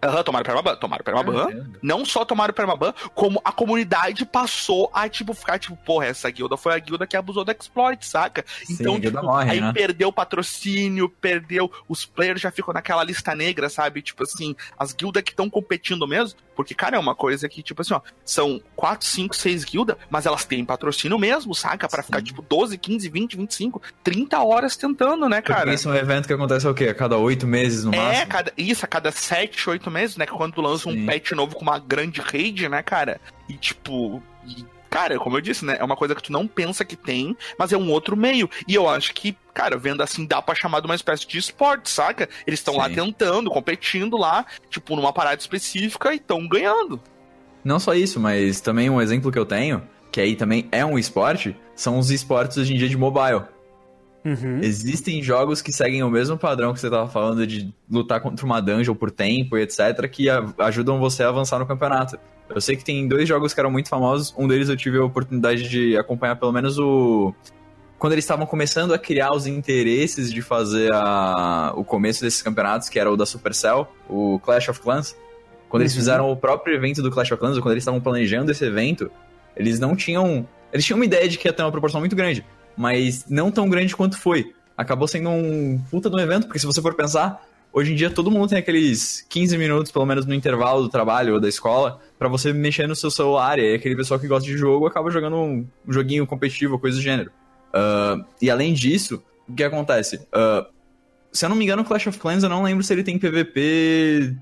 Aham, tomaram permaban, tomaram permaban. É, não só tomaram permaban, como a comunidade passou a, tipo, ficar, tipo, porra, essa guilda foi a guilda que abusou do exploit, saca? Sim, então, tipo, morre, aí né? perdeu o patrocínio, perdeu, os players já ficam naquela lista negra, sabe? Tipo assim, as guildas que estão competindo mesmo, porque, cara, é uma coisa que, tipo assim, ó, são 4, 5, 6 guildas, mas elas têm patrocínio mesmo, saca? Pra Sim. ficar, tipo, 12, 15, 20, 25, 30 horas tentando, né, cara? Porque isso é um evento que acontece o quê? A cada 8 meses no é, máximo? É, cada, isso, a cada 7, 8 meses, né? Quando lança Sim. um patch novo com uma grande raid, né, cara? E tipo. E, cara, como eu disse, né? É uma coisa que tu não pensa que tem, mas é um outro meio. E eu acho que, cara, vendo assim, dá pra chamar de uma espécie de esporte, saca? Eles estão lá tentando, competindo lá, tipo, numa parada específica e estão ganhando. Não só isso, mas também um exemplo que eu tenho, que aí também é um esporte, são os esportes hoje em dia de mobile. Uhum. Existem jogos que seguem o mesmo padrão que você estava falando de lutar contra uma dungeon por tempo e etc, que ajudam você a avançar no campeonato. Eu sei que tem dois jogos que eram muito famosos, um deles eu tive a oportunidade de acompanhar pelo menos o quando eles estavam começando a criar os interesses de fazer a... o começo desses campeonatos, que era o da Supercell, o Clash of Clans. Quando uhum. eles fizeram o próprio evento do Clash of Clans, ou quando eles estavam planejando esse evento, eles não tinham. Eles tinham uma ideia de que ia ter uma proporção muito grande mas não tão grande quanto foi. Acabou sendo um puta de um evento, porque se você for pensar, hoje em dia todo mundo tem aqueles 15 minutos, pelo menos no intervalo do trabalho ou da escola, para você mexer no seu celular, e aquele pessoal que gosta de jogo acaba jogando um joguinho competitivo, coisa do gênero. Uh, e além disso, o que acontece? Uh, se eu não me engano, Clash of Clans, eu não lembro se ele tem PVP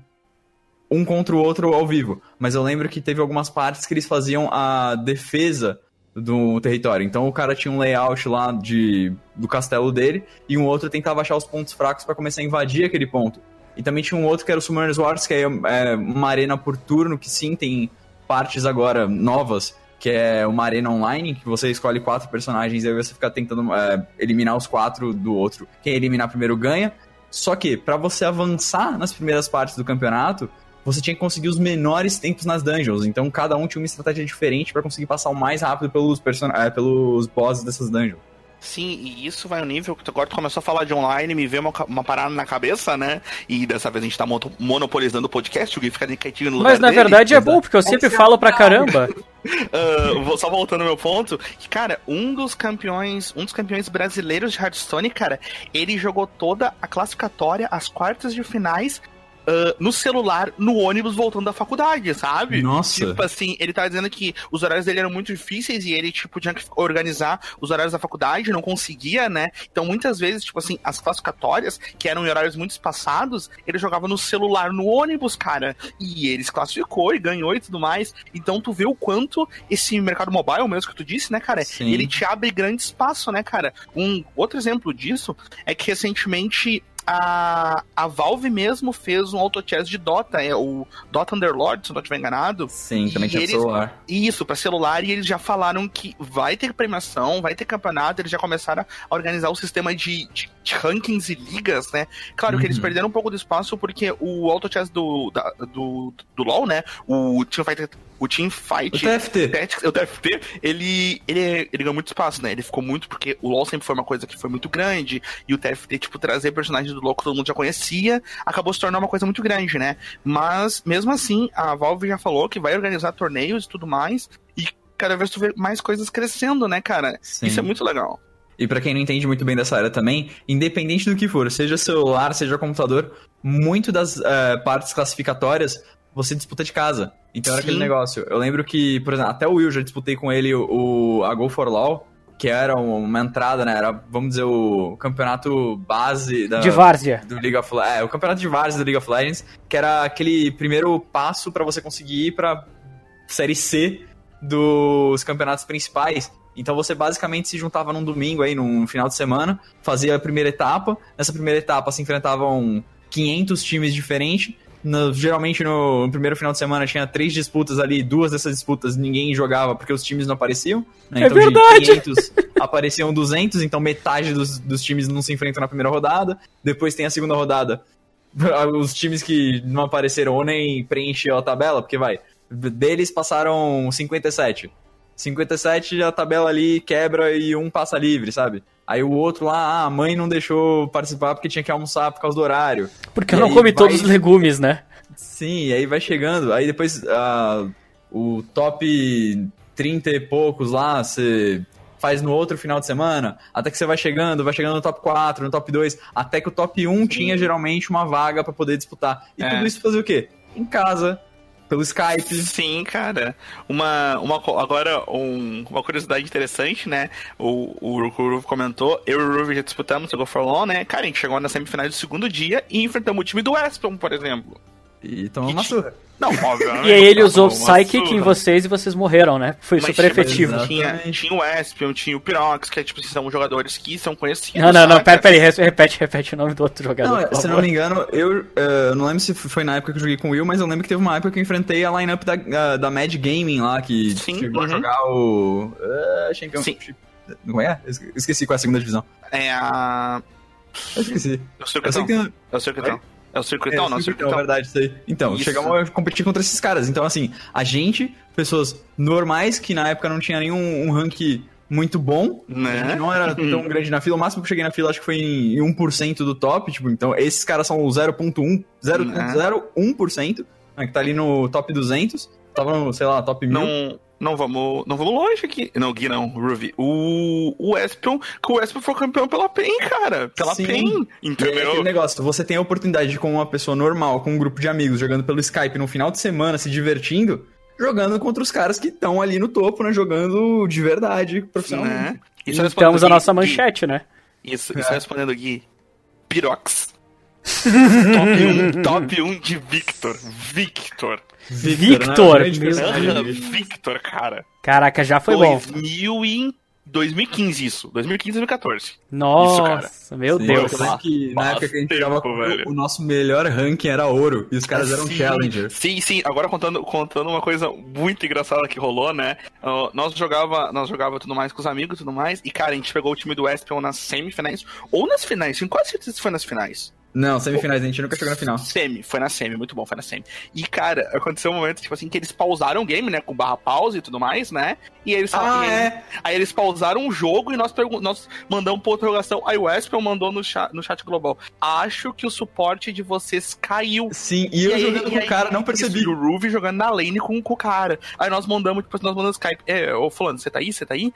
um contra o outro ao vivo, mas eu lembro que teve algumas partes que eles faziam a defesa do território. Então o cara tinha um layout lá de, do castelo dele e um outro tentava achar os pontos fracos para começar a invadir aquele ponto. E também tinha um outro que era o Summoners Wars, que é, é uma arena por turno, que sim, tem partes agora novas, que é uma arena online, que você escolhe quatro personagens e aí você fica tentando é, eliminar os quatro do outro. Quem eliminar primeiro ganha. Só que, para você avançar nas primeiras partes do campeonato, você tinha que conseguir os menores tempos nas dungeons. Então cada um tinha uma estratégia diferente para conseguir passar o mais rápido pelos, person... É, pelos bosses dessas dungeons. Sim, e isso vai no nível que agora tu começou a falar de online, me veio uma, uma parada na cabeça, né? E dessa vez a gente tá monopolizando o podcast, o Gui fica quietinho no lugar Mas na dele. verdade é bom, porque eu sempre falo pra caramba. uh, só voltando ao meu ponto, que, cara, um dos campeões, um dos campeões brasileiros de Hearthstone, cara, ele jogou toda a classificatória, as quartas de finais uh, no celular, no ônibus, voltando da faculdade, sabe? Nossa. Tipo assim, ele tá dizendo que os horários dele eram muito difíceis e ele, tipo, tinha que organizar os horários da faculdade, não conseguia, né? Então, muitas vezes, tipo assim, as classificatórias, que eram em horários muito espaçados, ele jogava no celular, no ônibus, cara. E ele se classificou e ganhou e tudo mais. Então, tu vê o quanto esse mercado mobile, mesmo que tu disse, né, cara? Sim. Ele te abre grande espaço, né, cara? Um outro exemplo disso é que recentemente a, a Valve mesmo fez um auto-chess de Dota, é o Dota Underlord, se não estiver enganado. Sim, também tinha eles, celular. Isso, para celular, e eles já falaram que vai ter premiação, vai ter campeonato, eles já começaram a organizar o sistema de, de, de rankings e ligas, né? Claro uhum. que eles uhum. perderam um pouco do espaço porque o auto-chess do, do, do LoL, né? O Teamfighter o Team Fight. O TFT. O TFT, ele, ele, ele ganhou muito espaço, né? Ele ficou muito, porque o LoL sempre foi uma coisa que foi muito grande, e o TFT, tipo, trazer personagens do LoL que todo mundo já conhecia, acabou se tornando uma coisa muito grande, né? Mas, mesmo assim, a Valve já falou que vai organizar torneios e tudo mais, e cada vez tu vê mais coisas crescendo, né, cara? Sim. Isso é muito legal. E para quem não entende muito bem dessa área também, independente do que for, seja celular, seja computador, muito das uh, partes classificatórias você disputa de casa. Então era Sim. aquele negócio. Eu lembro que, por exemplo, até o Will já disputei com ele o, a Go for Law, que era uma entrada, né? Era, vamos dizer, o campeonato base da, de Várzea. do League of É, o campeonato de Várzea do League of Legends, que era aquele primeiro passo para você conseguir ir pra série C dos campeonatos principais. Então você basicamente se juntava num domingo aí, num final de semana, fazia a primeira etapa. Nessa primeira etapa se enfrentavam 500 times diferentes. No, geralmente no, no, primeiro final de semana tinha três disputas ali, duas dessas disputas ninguém jogava porque os times não apareciam. Né? É então verdade. de 500 apareciam 200, então metade dos, dos times não se enfrentam na primeira rodada. Depois tem a segunda rodada. Os times que não apareceram ou nem preencheram a tabela, porque vai, deles passaram 57. 57 a tabela ali quebra e um passa livre, sabe? Aí o outro lá, ah, a mãe não deixou participar porque tinha que almoçar por causa do horário. Porque eu não come vai... todos os legumes, né? Sim, e aí vai chegando. Aí depois uh, o top 30 e poucos lá, você faz no outro final de semana, até que você vai chegando, vai chegando no top 4, no top 2, até que o top 1 Sim. tinha geralmente uma vaga para poder disputar. E é. tudo isso fazer o quê? Em casa, pelo Skype. Sim, cara. Uma, uma agora um, uma curiosidade interessante, né? O, o, o Ruve comentou, eu e o Ruve já disputamos o Go for Long, né? Cara, a gente chegou na semifinal do segundo dia e enfrentamos o time do Weston, por exemplo. E tomou uma surra. Não, obviamente. E aí ele usou Psychic em vocês e vocês morreram, né? Foi mas, super efetivo. Tinha, tinha o Espion, tinha o Pirox, que é, tipo, são jogadores que são conhecidos. Não, não, não, pera, pera aí, repete, repete o nome do outro jogador. Não, se não me engano, eu uh, não lembro se foi na época que eu joguei com o Will, mas eu lembro que teve uma época que eu enfrentei a lineup da, uh, da Mad Gaming lá, que Sim, chegou uhum. a jogar o. Uh, Shenkan. Sim. Como é? Eu esqueci qual é a segunda divisão. É a. Eu esqueci. Eu sei que tem... Eu sei que tem... É o circuitão, é, não? É o circuitão, verdade, isso aí. Então, isso. chegamos a competir contra esses caras. Então, assim, a gente, pessoas normais, que na época não tinha nenhum um rank muito bom, né? não era tão grande na fila. O máximo que eu cheguei na fila acho que foi em 1% do top. Tipo, então, esses caras são o 0.1, 0.01%, né, que tá ali no top 200. Tava no, sei lá, top 1000. Não, não vamos, não vamos longe aqui. Não, Gui não, Ruby. O, o Espion, que o Espion foi campeão pela PEN, cara. Pela Sim. PEN, entendeu? É aquele negócio, você tem a oportunidade de, com uma pessoa normal, com um grupo de amigos, jogando pelo Skype no final de semana, se divertindo, jogando contra os caras que estão ali no topo, né? Jogando de verdade, profissionalmente. Né? Isso então, a nossa manchete, Gui. né? Isso, isso é. respondendo, Gui. Pirox. Top 1 top um de Victor. Victor. Victor! Victor, né? Victor, cara. Caraca, já foi 2000 bom. E 2015 isso. 2015 2014. Nossa, isso, meu Sim, Deus. Que, na época que a gente jogava o nosso melhor ranking era ouro e os caras eram sim, challenger. Sim, sim. Agora contando, contando uma coisa muito engraçada que rolou, né? Uh, nós jogava, nós jogava tudo mais com os amigos e tudo mais. E cara, a gente pegou o time do Espion nas semifinais ou nas finais. Tenho quase certeza que foi nas finais. Não, semifinais, a gente nunca chegou na final. Semi, foi na semi, muito bom, foi na semi. E, cara, aconteceu um momento, tipo assim, que eles pausaram o game, né, com barra pause e tudo mais, né? E eles ah, é. Aí eles pausaram o jogo e nós, nós mandamos por interrogação. Aí o Espion mandou no chat, no chat global. Acho que o suporte de vocês caiu. Sim, e eu e jogando aí, com o cara, não percebi. E o Ruby jogando na lane com, com o cara. Aí nós mandamos, tipo, nós mandamos Skype. É, ô fulano, você tá aí? Você tá aí?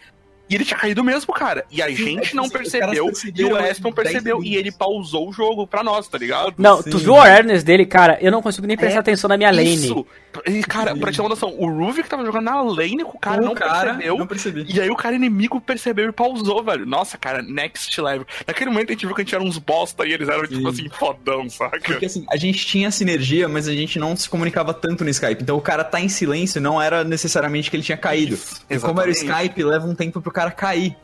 E ele tinha caído mesmo, cara. E a Sim, gente é não percebeu, e o Weston percebeu, e ele pausou o jogo pra nós, tá ligado? Não, Sim. tu viu o awareness dele, cara? Eu não consigo nem prestar é atenção na minha lane. Isso. E, cara, Sim. pra te ter uma noção, o Ruby que tava jogando na lane com o cara o não cara, percebeu. Não percebi. E aí o cara inimigo percebeu e pausou, velho. Nossa, cara, next level. Naquele momento a gente viu que a gente era uns bosta e eles eram, tipo assim, fodão, saca? Porque assim, a gente tinha sinergia, mas a gente não se comunicava tanto no Skype. Então o cara tá em silêncio não era necessariamente que ele tinha caído. Isso, e como era o Skype, leva um tempo pro cara cair.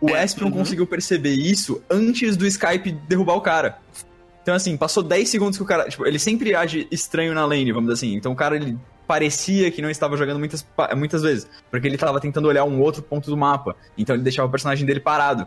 O é, Espion uhum. conseguiu perceber isso antes do Skype derrubar o cara. Então, assim, passou 10 segundos que o cara. Tipo, ele sempre age estranho na lane, vamos dizer assim. Então, o cara, ele parecia que não estava jogando muitas, muitas vezes. Porque ele estava tentando olhar um outro ponto do mapa. Então, ele deixava o personagem dele parado.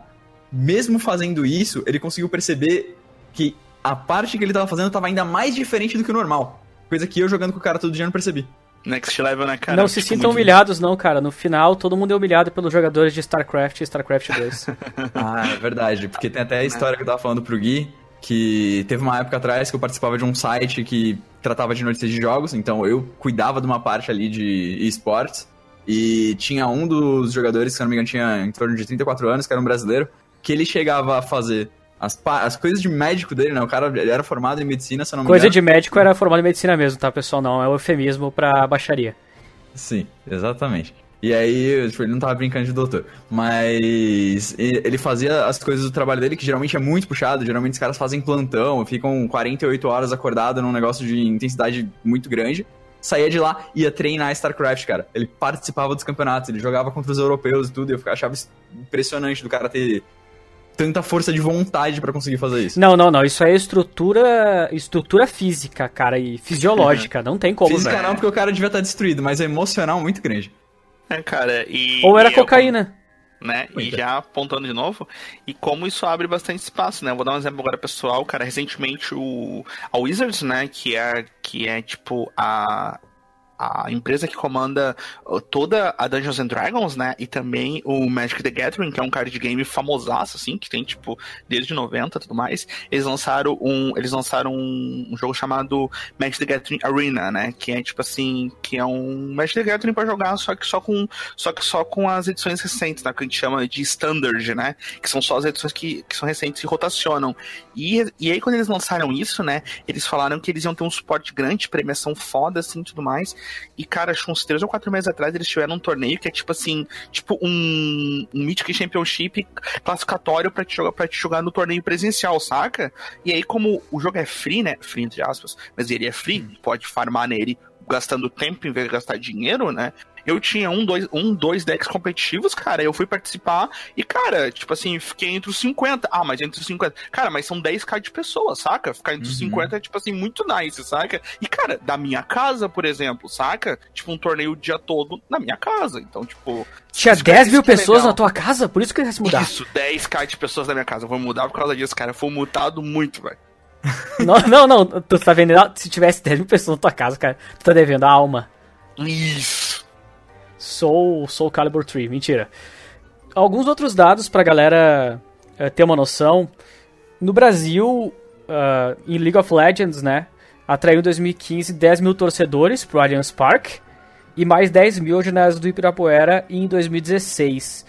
Mesmo fazendo isso, ele conseguiu perceber que a parte que ele estava fazendo estava ainda mais diferente do que o normal. Coisa que eu jogando com o cara todo dia não percebi. Next Level, né, cara? Não se sintam humilhados, não, cara. No final, todo mundo é humilhado pelos jogadores de StarCraft e StarCraft 2. ah, é verdade. Porque tem até a história que eu tava falando pro Gui, que teve uma época atrás que eu participava de um site que tratava de notícias de jogos, então eu cuidava de uma parte ali de esportes, e tinha um dos jogadores, que se não me engano tinha em torno de 34 anos, que era um brasileiro, que ele chegava a fazer as, as coisas de médico dele, né? O cara ele era formado em medicina, se não me Coisa de médico era formado em medicina mesmo, tá, pessoal? Não, é o eufemismo pra baixaria. Sim, exatamente. E aí, tipo, ele não tava brincando de doutor. Mas ele fazia as coisas do trabalho dele, que geralmente é muito puxado. Geralmente os caras fazem plantão, ficam 48 horas acordados num negócio de intensidade muito grande. saía de lá ia treinar StarCraft, cara. Ele participava dos campeonatos, ele jogava contra os europeus e tudo, e eu achava impressionante do cara ter tanta força de vontade para conseguir fazer isso. Não, não, não. Isso é estrutura, estrutura física, cara, e fisiológica. não tem como. Física não, porque o cara devia estar destruído, mas é emocional muito grande. É, cara, e. Ou era e cocaína. Eu, né? E já apontando de novo, e como isso abre bastante espaço, né? Eu vou dar um exemplo agora pessoal, cara. Recentemente o a Wizards, né? Que é que é tipo a a empresa que comanda uh, toda a Dungeons and Dragons, né? E também o Magic the Gathering, que é um card game famosaço, assim, que tem, tipo, desde 90 e tudo mais. Eles lançaram um. Eles lançaram um, jogo chamado Magic the Gathering Arena, né? Que é tipo assim, que é um Magic the Gathering pra jogar, só que só com. Só que só com as edições recentes, né? Que a gente chama de Standard, né? Que são só as edições que, que são recentes e rotacionam. E, e aí, quando eles lançaram isso, né? Eles falaram que eles iam ter um suporte grande, premiação foda, assim, tudo mais. E, cara, acho que uns 3 ou 4 meses atrás eles tiveram um torneio que é tipo assim, tipo um, um Mythic Championship classificatório para te jogar para te jogar no torneio presencial, saca? E aí, como o jogo é free, né? Free entre aspas, mas ele é free, hum. pode farmar nele gastando tempo em vez de gastar dinheiro, né? Eu tinha um, dois, um, dois decks competitivos, cara. Eu fui participar e, cara, tipo assim, fiquei entre os 50. Ah, mas entre os 50. Cara, mas são 10k de pessoas, saca? Ficar entre os uhum. 50 é, tipo assim, muito nice, saca? E, cara, da minha casa, por exemplo, saca? Tipo, um torneio o dia todo na minha casa. Então, tipo. Tinha 10 mil pessoas legal. na tua casa? Por isso que eu ia se mudar. Isso, 10k de pessoas na minha casa. Eu vou mudar por causa disso, cara. Foi mutado muito, velho. não, não, não. Tu tá vendendo. Se tivesse 10 mil pessoas na tua casa, cara, tu tá devendo a alma. Isso. Soul, Soul Calibur 3, mentira. Alguns outros dados pra galera uh, ter uma noção. No Brasil, uh, em League of Legends, né, atraiu em 2015 10 mil torcedores pro Allianz Park e mais 10 mil ginásio do Ibirapuera em 2016.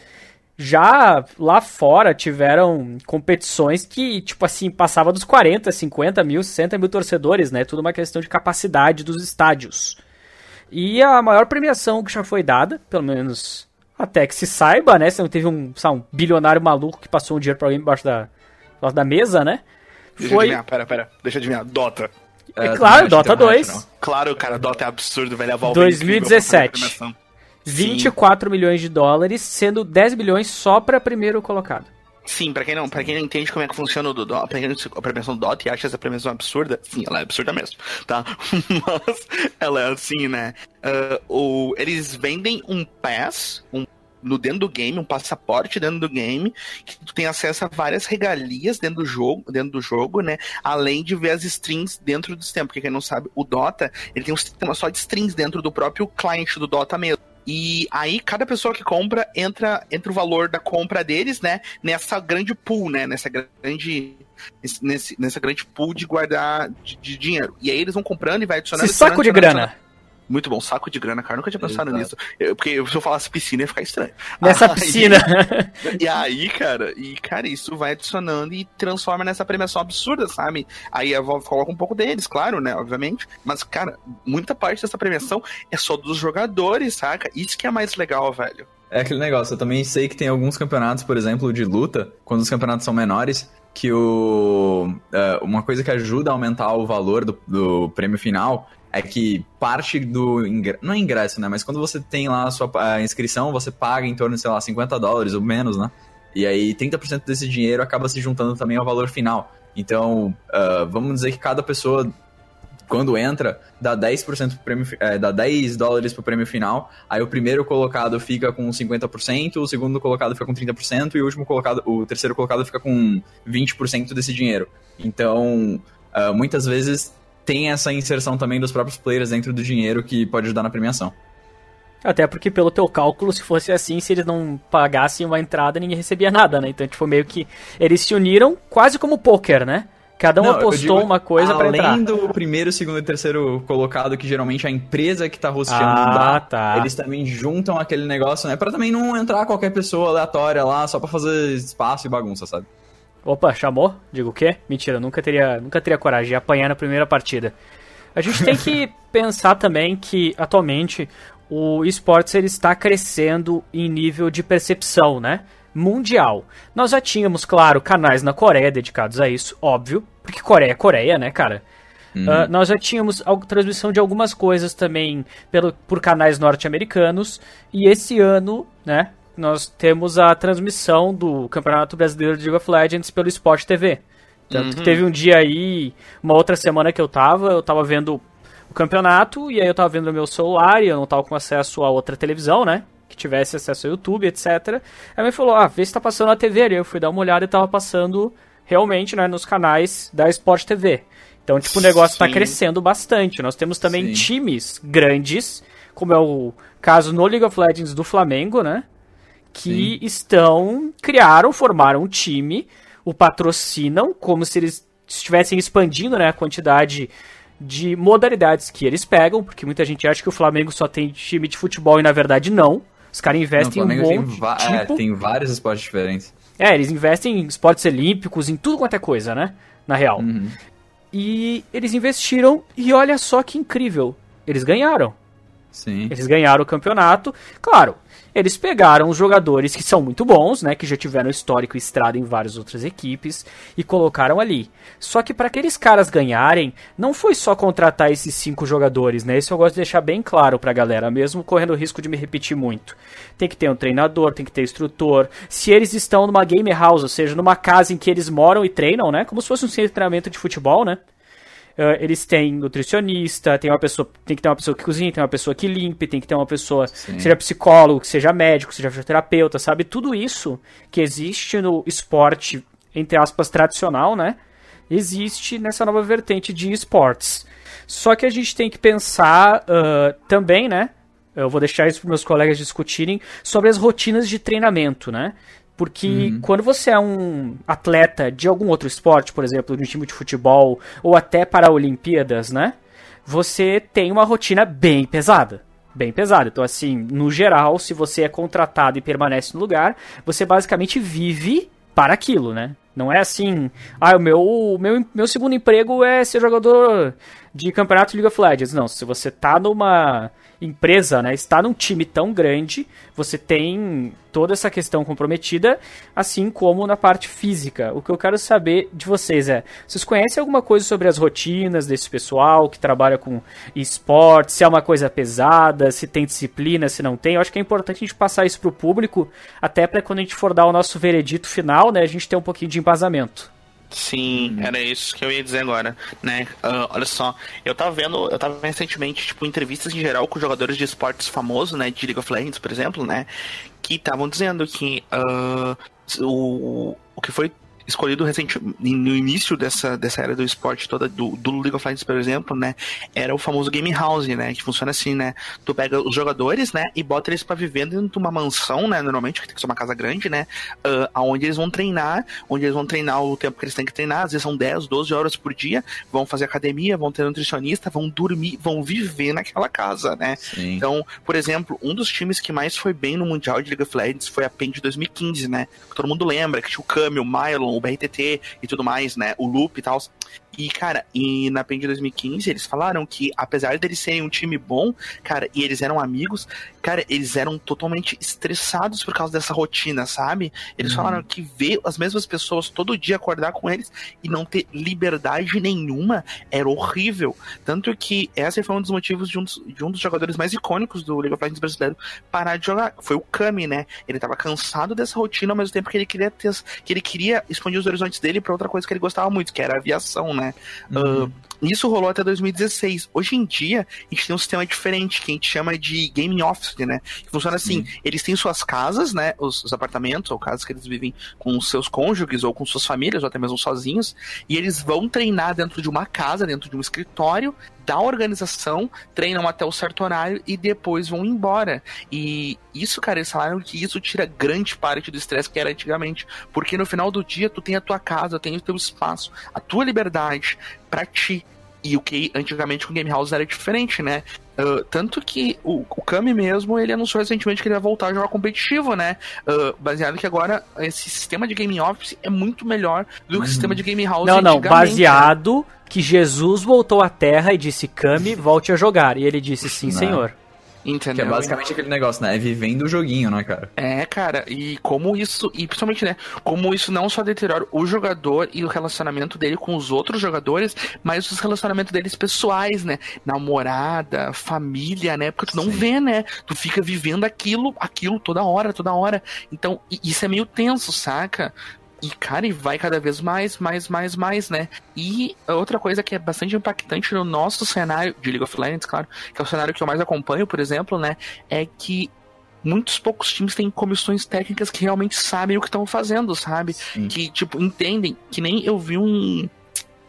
Já lá fora tiveram competições que, tipo assim, passava dos 40, 50 mil, 60 mil torcedores, né? Tudo uma questão de capacidade dos estádios. E a maior premiação que já foi dada, pelo menos até que se saiba, né? Se não teve um, sabe, um bilionário maluco que passou um dinheiro pra alguém embaixo da, embaixo da mesa, né? Deixa foi... adivinhar, pera, pera. Deixa eu adivinhar. Dota. É, é claro, Dota 2. Claro, cara, Dota é absurdo, velho. A Valve 2017. 24 Sim. milhões de dólares, sendo 10 milhões só para primeiro colocado. Sim, pra quem não, para quem não entende como é que funciona o Dota, a premiação do Dota e acha essa premiação absurda, sim, ela é absurda mesmo, tá? Mas ela é assim, né? Uh, o, eles vendem um pass, um no dentro do game, um passaporte dentro do game, que tu tem acesso a várias regalias dentro do jogo, dentro do jogo, né? Além de ver as strings dentro do sistema, porque quem não sabe, o Dota, ele tem um sistema só de strings dentro do próprio client do Dota mesmo. E aí, cada pessoa que compra entra, entra o valor da compra deles, né? Nessa grande pool, né? Nessa grande. Nesse, nessa grande pool de guardar de, de dinheiro. E aí eles vão comprando e vai adicionando. Esse saco de grana. Muito bom, saco de grana, cara. Nunca tinha pensado Exato. nisso. Eu, porque se eu falasse piscina ia ficar estranho. Nessa aí, piscina. e aí, cara, e cara, isso vai adicionando e transforma nessa premiação absurda, sabe? Aí a Valve coloca um pouco deles, claro, né? Obviamente. Mas, cara, muita parte dessa premiação é só dos jogadores, saca? Isso que é mais legal, velho. É aquele negócio, eu também sei que tem alguns campeonatos, por exemplo, de luta, quando os campeonatos são menores, que o, uh, uma coisa que ajuda a aumentar o valor do, do prêmio final é que parte do ingresso, não é ingresso, né, mas quando você tem lá a sua a inscrição, você paga em torno de, sei lá, 50 dólares ou menos, né? E aí 30% desse dinheiro acaba se juntando também ao valor final. Então, uh, vamos dizer que cada pessoa quando entra, dá 10% pro prêmio, é, dá 10 dólares pro prêmio final, aí o primeiro colocado fica com 50%, o segundo colocado fica com 30% e o último colocado, o terceiro colocado fica com 20% desse dinheiro. Então, uh, muitas vezes tem essa inserção também dos próprios players dentro do dinheiro que pode ajudar na premiação. Até porque, pelo teu cálculo, se fosse assim, se eles não pagassem uma entrada, ninguém recebia nada, né? Então, tipo, meio que eles se uniram quase como poker, né? Cada um não, apostou uma coisa para entrar. Além do primeiro, segundo e terceiro colocado, que geralmente é a empresa que tá rosteando ah, tá. eles também juntam aquele negócio, né? Pra também não entrar qualquer pessoa aleatória lá, só pra fazer espaço e bagunça, sabe? Opa, chamou? Digo o quê? Mentira, nunca teria, nunca teria coragem de apanhar na primeira partida. A gente tem que pensar também que, atualmente, o esportes ele está crescendo em nível de percepção, né? mundial. Nós já tínhamos, claro, canais na Coreia dedicados a isso, óbvio, porque Coreia é Coreia, né, cara? Uhum. Uh, nós já tínhamos transmissão de algumas coisas também pelo, por canais norte-americanos. E esse ano, né, nós temos a transmissão do Campeonato Brasileiro de League of Legends pelo Sport TV. Tanto uhum. que teve um dia aí, uma outra semana que eu tava, eu tava vendo o campeonato, e aí eu tava vendo no meu celular, e eu não tava com acesso a outra televisão, né? Que tivesse acesso ao YouTube, etc. Aí me falou, ah, vê se tá passando na TV. Aí eu fui dar uma olhada e tava passando realmente, né, nos canais da Sport TV. Então, tipo, o negócio está crescendo bastante. Nós temos também Sim. times grandes, como é o caso no League of Legends do Flamengo, né? Que Sim. estão, criaram, formaram um time, o patrocinam, como se eles estivessem expandindo né, a quantidade de modalidades que eles pegam, porque muita gente acha que o Flamengo só tem time de futebol e na verdade não. Os caras investem não, em um monte. Tem, tipo... é, tem vários esportes diferentes. É, eles investem em esportes olímpicos, em tudo quanto é coisa, né? Na real. Uhum. E eles investiram e olha só que incrível. Eles ganharam. Sim. Eles ganharam o campeonato. Claro, eles pegaram os jogadores que são muito bons, né, que já tiveram histórico e estrada em várias outras equipes e colocaram ali. Só que para aqueles caras ganharem, não foi só contratar esses cinco jogadores, né? Isso eu gosto de deixar bem claro pra galera, mesmo correndo o risco de me repetir muito. Tem que ter um treinador, tem que ter instrutor. Se eles estão numa game house, ou seja, numa casa em que eles moram e treinam, né, como se fosse um centro de treinamento de futebol, né? Uh, eles têm nutricionista, tem uma pessoa, tem que ter uma pessoa que cozinhe, tem uma pessoa que limpe, tem que ter uma pessoa Sim. seja psicólogo, que seja médico, que seja fisioterapeuta, sabe? Tudo isso que existe no esporte, entre aspas, tradicional, né? Existe nessa nova vertente de esportes. Só que a gente tem que pensar uh, também, né? Eu vou deixar isso para meus colegas discutirem sobre as rotinas de treinamento, né? Porque uhum. quando você é um atleta de algum outro esporte, por exemplo, de um time de futebol, ou até para Olimpíadas, né? Você tem uma rotina bem pesada. Bem pesada. Então, assim, no geral, se você é contratado e permanece no lugar, você basicamente vive para aquilo, né? Não é assim, ah, o meu, meu, meu segundo emprego é ser jogador de campeonato League of Legends. Não, se você tá numa empresa, né, está num time tão grande, você tem toda essa questão comprometida, assim como na parte física. O que eu quero saber de vocês é, vocês conhecem alguma coisa sobre as rotinas desse pessoal que trabalha com esportes, se é uma coisa pesada, se tem disciplina, se não tem? Eu acho que é importante a gente passar isso para o público, até para quando a gente for dar o nosso veredito final, né, a gente ter um pouquinho de embasamento. Sim, uhum. era isso que eu ia dizer agora, né? Uh, olha só, eu tava vendo, eu tava recentemente, tipo, entrevistas em geral com jogadores de esportes famosos, né? De League of Legends, por exemplo, né? Que estavam dizendo que uh, o, o que foi escolhido recente, no início dessa, dessa era do esporte toda, do, do League of Legends, por exemplo, né? Era o famoso Game House, né? Que funciona assim, né? Tu pega os jogadores, né? E bota eles para viver dentro de uma mansão, né? Normalmente, que tem que ser uma casa grande, né? Uh, onde eles vão treinar, onde eles vão treinar o tempo que eles têm que treinar, às vezes são 10, 12 horas por dia, vão fazer academia, vão ter nutricionista, vão dormir, vão viver naquela casa, né? Sim. Então, por exemplo, um dos times que mais foi bem no Mundial de League of Legends foi a PEN de 2015, né? Que todo mundo lembra, que tinha o Kami, o Mylon, o BRTT e tudo mais, né? O Loop e tal. E, cara, e na PEN de 2015 eles falaram que, apesar deles serem um time bom, cara, e eles eram amigos, cara, eles eram totalmente estressados por causa dessa rotina, sabe? Eles uhum. falaram que ver as mesmas pessoas todo dia acordar com eles e não ter liberdade nenhuma era horrível. Tanto que esse foi um dos motivos de um dos, de um dos jogadores mais icônicos do League of Legends brasileiro parar de jogar. Foi o Kami, né? Ele tava cansado dessa rotina ao mesmo tempo que ele queria ter, que ele queria expandir os horizontes dele para outra coisa que ele gostava muito, que era a aviação, né? Né? Uhum. Uh, isso rolou até 2016. Hoje em dia, a gente tem um sistema diferente que a gente chama de gaming office, né? Que funciona assim: uhum. eles têm suas casas, né? Os, os, apartamentos ou casas que eles vivem com seus cônjuges ou com suas famílias ou até mesmo sozinhos, e eles vão treinar dentro de uma casa, dentro de um escritório, da organização, treinam até o certo horário e depois vão embora. E isso, cara, eles falaram que isso tira grande parte do estresse que era antigamente. Porque no final do dia tu tem a tua casa, tem o teu espaço, a tua liberdade para ti. E o que antigamente com Game House era diferente, né? Uh, tanto que o, o Kami mesmo, ele anunciou recentemente que ele vai voltar a jogar competitivo, né? Uh, baseado que agora esse sistema de Game Office é muito melhor do que o sistema de Game House Não, não, baseado né? que Jesus voltou à Terra e disse, Kami, volte a jogar. E ele disse, sim, não. senhor. Entendeu? Que é basicamente aquele negócio, né? É vivendo o joguinho, né, cara? É, cara, e como isso, e principalmente, né, como isso não só deteriora o jogador e o relacionamento dele com os outros jogadores, mas os relacionamentos deles pessoais, né? Namorada, família, né? Porque tu não Sim. vê, né? Tu fica vivendo aquilo, aquilo toda hora, toda hora. Então, isso é meio tenso, saca? E, cara, e vai cada vez mais, mais, mais, mais, né? E outra coisa que é bastante impactante no nosso cenário de League of Legends, claro, que é o cenário que eu mais acompanho, por exemplo, né? É que muitos poucos times têm comissões técnicas que realmente sabem o que estão fazendo, sabe? Sim. Que, tipo, entendem. Que nem eu vi um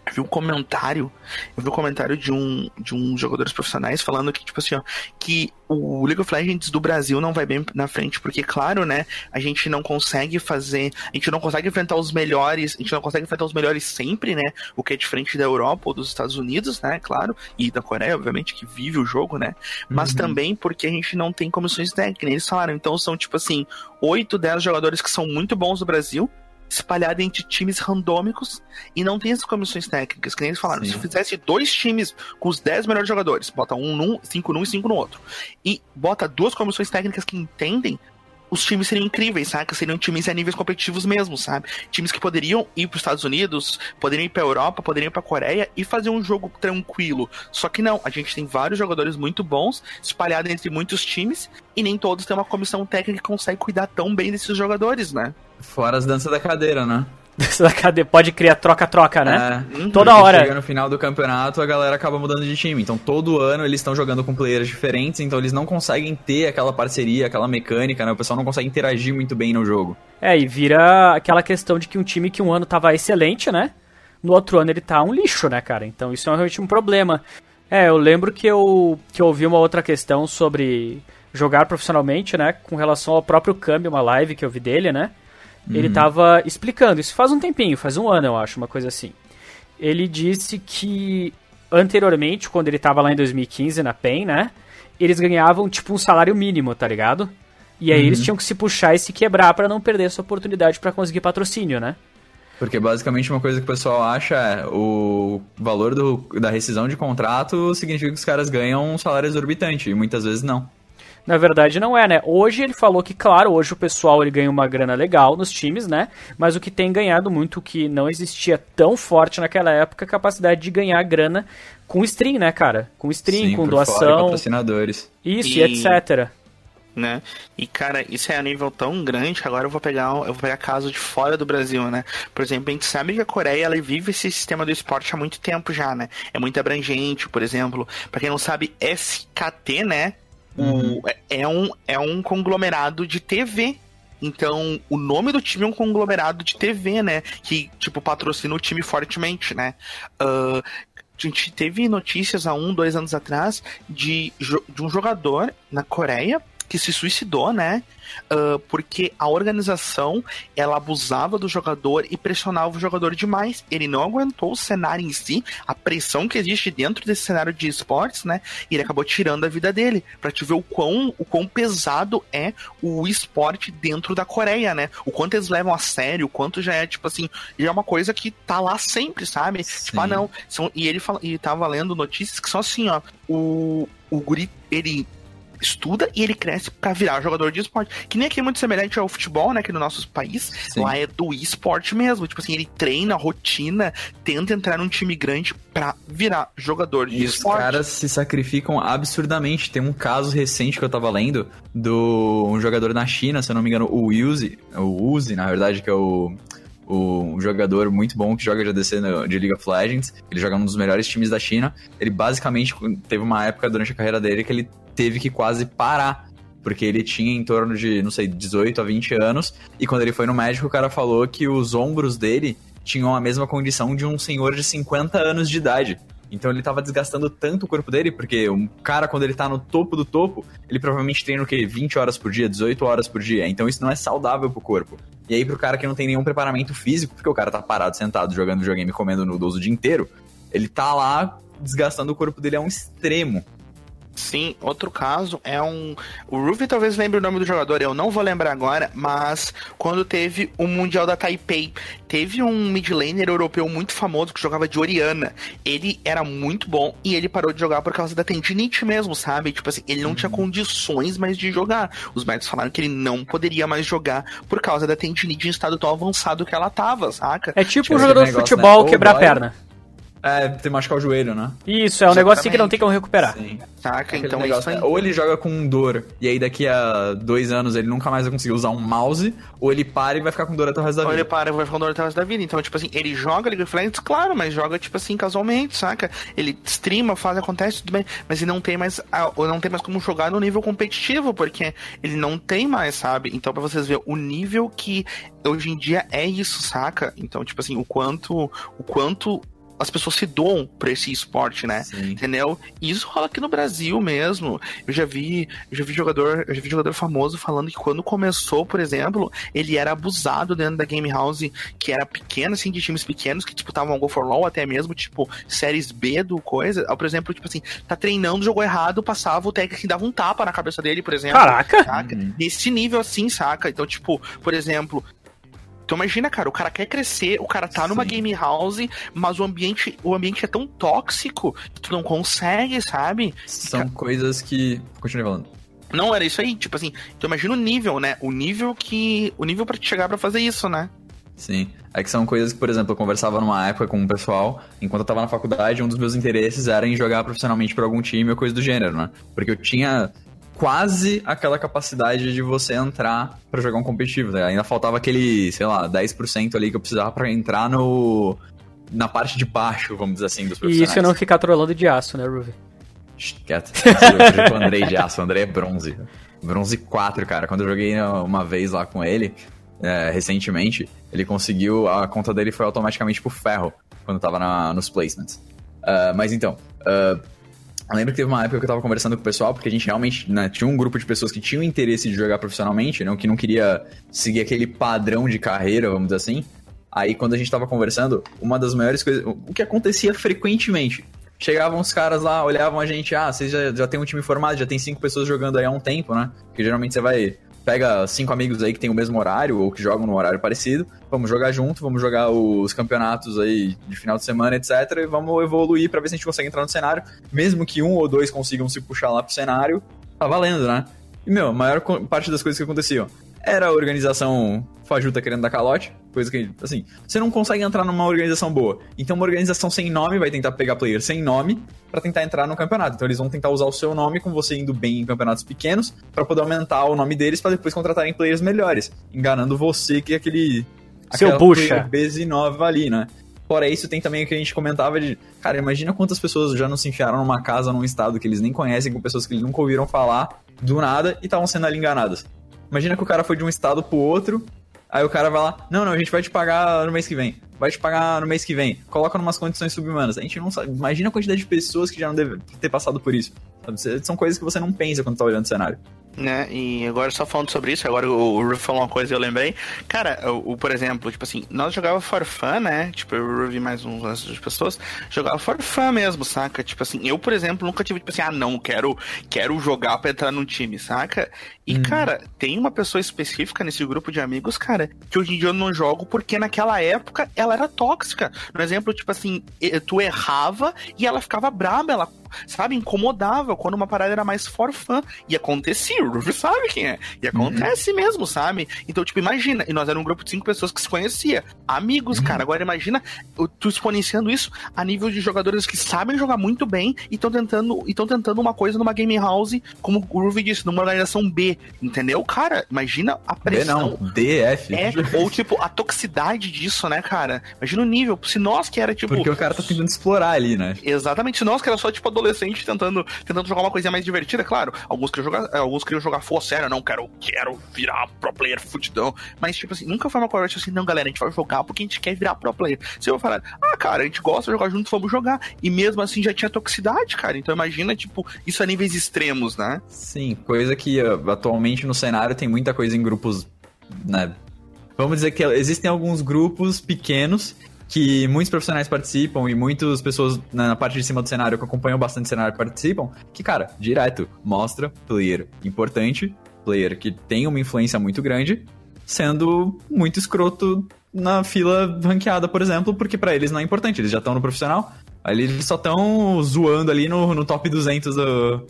eu vi um comentário, eu vi um comentário de um de um jogadores profissionais falando que tipo assim, ó, que o League of Legends do Brasil não vai bem na frente, porque claro, né, a gente não consegue fazer, a gente não consegue enfrentar os melhores, a gente não consegue enfrentar os melhores sempre, né? O que é diferente da Europa ou dos Estados Unidos, né, claro, e da Coreia, obviamente, que vive o jogo, né? Mas uhum. também porque a gente não tem comissões técnicas, eles falaram, então são tipo assim, 8, 10 jogadores que são muito bons no Brasil, espalhada entre times randômicos e não tem essas comissões técnicas, que nem eles falaram. Sim. Se fizesse dois times com os 10 melhores jogadores, bota um num, cinco num e cinco no outro, e bota duas comissões técnicas que entendem, os times seriam incríveis, sabe? Seriam times a níveis competitivos mesmo, sabe? Times que poderiam ir para os Estados Unidos, poderiam ir para Europa, poderiam ir para Coreia e fazer um jogo tranquilo. Só que não, a gente tem vários jogadores muito bons espalhados entre muitos times e nem todos têm uma comissão técnica que consegue cuidar tão bem desses jogadores, né? Fora as danças da cadeira, né? Dança da cadeira, pode criar troca-troca, né? É, Toda hora. Chega no final do campeonato, a galera acaba mudando de time. Então, todo ano eles estão jogando com players diferentes, então eles não conseguem ter aquela parceria, aquela mecânica, né? O pessoal não consegue interagir muito bem no jogo. É, e vira aquela questão de que um time que um ano tava excelente, né? No outro ano ele tá um lixo, né, cara? Então, isso é realmente um problema. É, eu lembro que eu, que eu ouvi uma outra questão sobre jogar profissionalmente, né? Com relação ao próprio câmbio, uma live que eu vi dele, né? Ele estava uhum. explicando, isso faz um tempinho, faz um ano eu acho, uma coisa assim. Ele disse que anteriormente, quando ele estava lá em 2015 na PEN, né? Eles ganhavam tipo um salário mínimo, tá ligado? E aí uhum. eles tinham que se puxar e se quebrar para não perder essa oportunidade para conseguir patrocínio, né? Porque basicamente uma coisa que o pessoal acha é o valor do, da rescisão de contrato significa que os caras ganham um salário exorbitante, e muitas vezes não. Na verdade não é, né? Hoje ele falou que, claro, hoje o pessoal ele ganha uma grana legal nos times, né? Mas o que tem ganhado muito, que não existia tão forte naquela época, é a capacidade de ganhar grana com stream, né, cara? Com stream, Sim, com doação. Fora, patrocinadores. Isso, e, e etc né? E cara, isso é a nível tão grande que agora eu vou pegar, eu vou pegar casos de fora do Brasil, né? Por exemplo, a gente sabe que a Coreia ela vive esse sistema do esporte há muito tempo já, né? É muito abrangente, por exemplo, para quem não sabe, SKT, né? Uhum. O, é, um, é um conglomerado de TV. Então, o nome do time é um conglomerado de TV, né? Que, tipo, patrocina o time fortemente, né? Uh, a gente teve notícias há um, dois anos atrás de, de um jogador na Coreia que se suicidou, né? Uh, porque a organização ela abusava do jogador e pressionava o jogador demais. Ele não aguentou o cenário em si, a pressão que existe dentro desse cenário de esportes, né? E ele acabou tirando a vida dele. Pra te ver o quão, o quão pesado é o esporte dentro da Coreia, né? O quanto eles levam a sério, o quanto já é, tipo assim, já é uma coisa que tá lá sempre, sabe? Sim. Tipo, ah, não. São, e ele fala, e tava lendo notícias que são assim, ó. O, o guri, ele estuda e ele cresce para virar jogador de esporte. Que nem aqui é muito semelhante ao futebol, né? Aqui no nosso país. Sim. Lá é do esporte mesmo. Tipo assim, ele treina, rotina, tenta entrar num time grande pra virar jogador de e esporte. os caras se sacrificam absurdamente. Tem um caso recente que eu tava lendo do um jogador na China, se eu não me engano, o Uzi, o Uzi, na verdade, que é o um jogador muito bom que joga de ADC de League of Legends. Ele joga num dos melhores times da China. Ele basicamente teve uma época durante a carreira dele que ele teve que quase parar. Porque ele tinha em torno de, não sei, 18 a 20 anos. E quando ele foi no médico, o cara falou que os ombros dele tinham a mesma condição de um senhor de 50 anos de idade. Então ele tava desgastando tanto o corpo dele, porque um cara, quando ele tá no topo do topo, ele provavelmente treina o quê? 20 horas por dia, 18 horas por dia. Então isso não é saudável pro corpo. E aí, pro cara que não tem nenhum preparamento físico, porque o cara tá parado, sentado, jogando videogame, comendo noodles o dia inteiro, ele tá lá desgastando o corpo dele a um extremo. Sim, outro caso é um. O Ruby talvez lembre o nome do jogador, eu não vou lembrar agora, mas quando teve o Mundial da Taipei, teve um mid laner europeu muito famoso que jogava de Oriana. Ele era muito bom e ele parou de jogar por causa da tendinite mesmo, sabe? Tipo assim, ele não uhum. tinha condições mais de jogar. Os médicos falaram que ele não poderia mais jogar por causa da tendinite em estado tão avançado que ela tava, saca? É tipo, tipo um jogador de futebol né? quebrar a perna. É, tem machucar o joelho, né? Isso, é um negócio assim que não tem como recuperar. Sim. Saca? então é negócio, isso aí. Ou ele joga com dor, e aí daqui a dois anos ele nunca mais vai conseguir usar um mouse, ou ele para e vai ficar com dor até o resto da vida. Ou ele para e vai ficar com dor até o resto da vida. Então, tipo assim, ele joga League of Legends, claro, mas joga, tipo assim, casualmente, saca? Ele streama, faz, acontece, tudo bem, mas ele não tem mais, não tem mais como jogar no nível competitivo, porque ele não tem mais, sabe? Então, pra vocês verem o nível que hoje em dia é isso, saca? Então, tipo assim, o quanto, o quanto as pessoas se doam pra esse esporte, né? Sim. Entendeu? E isso rola aqui no Brasil mesmo. Eu já vi, eu já vi jogador, eu já vi jogador famoso falando que quando começou, por exemplo, ele era abusado dentro da game house que era pequena, assim, de times pequenos que disputavam Go for LoL até mesmo, tipo, séries B do coisa. Por exemplo, tipo assim, tá treinando, jogou errado, passava o técnico e dava um tapa na cabeça dele, por exemplo. Caraca! Saca? Uhum. Nesse nível assim, saca? Então, tipo, por exemplo, então imagina, cara, o cara quer crescer, o cara tá numa game house, mas o ambiente, o ambiente é tão tóxico que tu não consegue, sabe? São coisas que. Continue falando. Não, era isso aí, tipo assim, tu imagina o nível, né? O nível que. O nível para te chegar para fazer isso, né? Sim. É que são coisas que, por exemplo, eu conversava numa época com um pessoal, enquanto eu tava na faculdade, um dos meus interesses era em jogar profissionalmente por algum time ou coisa do gênero, né? Porque eu tinha quase aquela capacidade de você entrar para jogar um competitivo. Né? Ainda faltava aquele, sei lá, 10% ali que eu precisava para entrar no na parte de baixo, vamos dizer assim, dos profissionais. E isso é não ficar trolando de aço, né, Ruby? Quieto. Eu o Andrei de aço, o Andrei é bronze. Bronze 4, cara. Quando eu joguei uma vez lá com ele, é, recentemente, ele conseguiu, a conta dele foi automaticamente pro ferro, quando tava na, nos placements. Uh, mas então, uh, eu lembro que teve uma época que eu tava conversando com o pessoal, porque a gente realmente né, tinha um grupo de pessoas que tinham interesse de jogar profissionalmente, não, que não queria seguir aquele padrão de carreira, vamos dizer assim. Aí quando a gente tava conversando, uma das maiores coisas. O que acontecia frequentemente. Chegavam os caras lá, olhavam a gente, ah, vocês já, já tem um time formado, já tem cinco pessoas jogando aí há um tempo, né? Porque geralmente você vai pega cinco amigos aí que tem o mesmo horário ou que jogam no horário parecido, vamos jogar junto, vamos jogar os campeonatos aí de final de semana, etc. E vamos evoluir para ver se a gente consegue entrar no cenário. Mesmo que um ou dois consigam se puxar lá pro cenário, tá valendo, né? E, meu, a maior parte das coisas que aconteciam era a organização fajuta querendo dar calote, coisa que, assim, você não consegue entrar numa organização boa. Então, uma organização sem nome vai tentar pegar player sem nome para tentar entrar no campeonato. Então, eles vão tentar usar o seu nome com você indo bem em campeonatos pequenos para poder aumentar o nome deles para depois contratarem players melhores, enganando você que é aquele seu bucha BZ9 ali, né? Fora isso, tem também o que a gente comentava de, cara, imagina quantas pessoas já não se enfiaram numa casa, num estado que eles nem conhecem, com pessoas que eles nunca ouviram falar, do nada, e estavam sendo ali enganadas. Imagina que o cara foi de um estado pro outro, aí o cara vai lá, não, não, a gente vai te pagar no mês que vem. Vai te pagar no mês que vem. Coloca numas condições subhumanas. A gente não sabe. Imagina a quantidade de pessoas que já não devem ter passado por isso. São coisas que você não pensa quando tá olhando o cenário né? E agora só falando sobre isso, agora o, o Ruff falou uma coisa e eu lembrei. Cara, o, o, por exemplo, tipo assim, nós jogava for fun, né? Tipo, eu e mais umas de pessoas jogava for fun mesmo, saca? Tipo assim, eu, por exemplo, nunca tive tipo assim, ah, não, quero, quero jogar pra entrar num time, saca? E, hum. cara, tem uma pessoa específica nesse grupo de amigos, cara, que hoje em dia eu não jogo porque naquela época ela era tóxica. No exemplo, tipo assim, tu errava e ela ficava braba, ela sabe, incomodava quando uma parada era mais for fun. E acontecia, o Ruff sabe quem é. E acontece uhum. mesmo, sabe? Então, tipo, imagina, e nós era um grupo de cinco pessoas que se conhecia. Amigos, uhum. cara. Agora imagina tu exponenciando isso a nível de jogadores que sabem jogar muito bem e estão tentando, tentando uma coisa numa game house, como o Ruff disse, numa organização B. Entendeu? Cara, imagina a pressão. B não, DF. É, ou tipo, a toxicidade disso, né, cara? Imagina o nível. Se nós que era tipo. Porque o cara tá tentando explorar ali, né? Exatamente. Se nós que era só tipo adolescente adolescente tentando, tentando jogar uma coisinha mais divertida, claro. Alguns queriam jogar, é, alguns queriam jogar full sério, não quero, quero virar pro player fudidão. Mas, tipo assim, nunca foi uma conversa assim, não, galera, a gente vai jogar porque a gente quer virar pro player. Se eu falar, ah, cara, a gente gosta de jogar juntos, vamos jogar. E mesmo assim já tinha toxicidade, cara. Então imagina, tipo, isso a níveis extremos, né? Sim, coisa que uh, atualmente no cenário tem muita coisa em grupos, né? Vamos dizer que existem alguns grupos pequenos que muitos profissionais participam e muitas pessoas na parte de cima do cenário que acompanham bastante o cenário participam, que, cara, direto, mostra player importante, player que tem uma influência muito grande, sendo muito escroto na fila ranqueada, por exemplo, porque para eles não é importante, eles já estão no profissional, ali eles só estão zoando ali no, no top 200 do,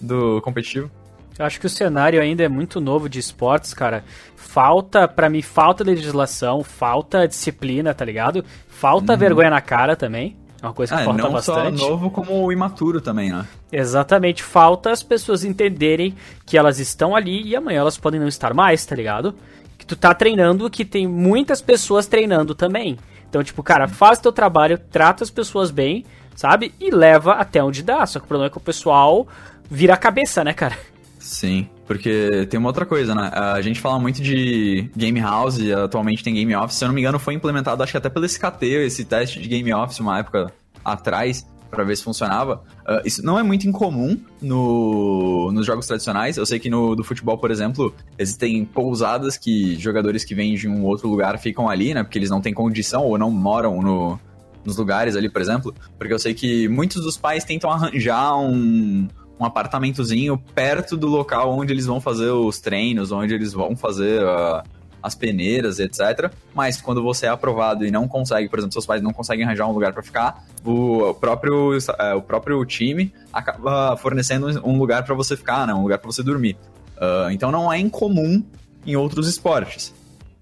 do competitivo. Eu acho que o cenário ainda é muito novo de esportes, cara. Falta, para mim, falta legislação, falta disciplina, tá ligado? Falta hum. vergonha na cara também. É uma coisa que ah, falta não bastante. Só novo como imaturo também, né? Exatamente. Falta as pessoas entenderem que elas estão ali e amanhã elas podem não estar mais, tá ligado? Que tu tá treinando, que tem muitas pessoas treinando também. Então, tipo, cara, faz teu trabalho, trata as pessoas bem, sabe? E leva até onde dá. Só que o problema é que o pessoal vira a cabeça, né, cara? Sim, porque tem uma outra coisa, né? A gente fala muito de Game House, atualmente tem Game Office. Se eu não me engano, foi implementado, acho que até pelo SKT, esse teste de Game Office uma época atrás, para ver se funcionava. Uh, isso não é muito incomum no, nos jogos tradicionais. Eu sei que no do futebol, por exemplo, existem pousadas que jogadores que vêm de um outro lugar ficam ali, né? Porque eles não têm condição ou não moram no, nos lugares ali, por exemplo. Porque eu sei que muitos dos pais tentam arranjar um um apartamentozinho perto do local onde eles vão fazer os treinos, onde eles vão fazer uh, as peneiras, etc. Mas quando você é aprovado e não consegue, por exemplo, seus pais não conseguem arranjar um lugar para ficar, o próprio, uh, o próprio time acaba fornecendo um lugar para você ficar, né? um lugar para você dormir. Uh, então não é incomum em outros esportes.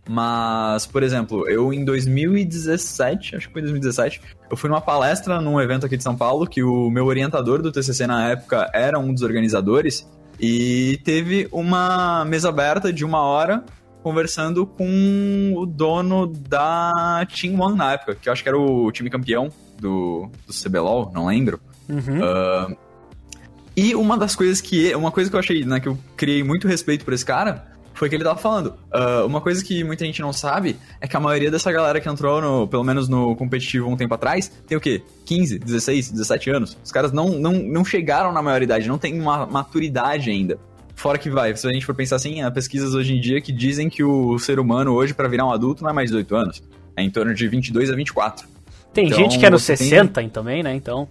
Mas, por exemplo, eu em 2017, acho que foi 2017, eu fui numa palestra num evento aqui de São Paulo que o meu orientador do TCC na época era um dos organizadores e teve uma mesa aberta de uma hora conversando com o dono da Team One na época, que eu acho que era o time campeão do, do CBLOL, não lembro. Uhum. Uh, e uma das coisas que. Uma coisa que eu achei, né, que eu criei muito respeito por esse cara foi que ele tava falando. Uh, uma coisa que muita gente não sabe é que a maioria dessa galera que entrou, no, pelo menos no competitivo um tempo atrás, tem o quê? 15, 16, 17 anos. Os caras não, não, não chegaram na maioridade, não tem uma maturidade ainda. Fora que vai, se a gente for pensar assim, há pesquisas hoje em dia que dizem que o ser humano hoje, para virar um adulto, não é mais 18 anos. É em torno de 22 a 24. Tem então, gente que é nos 60 tem... também, né? Então.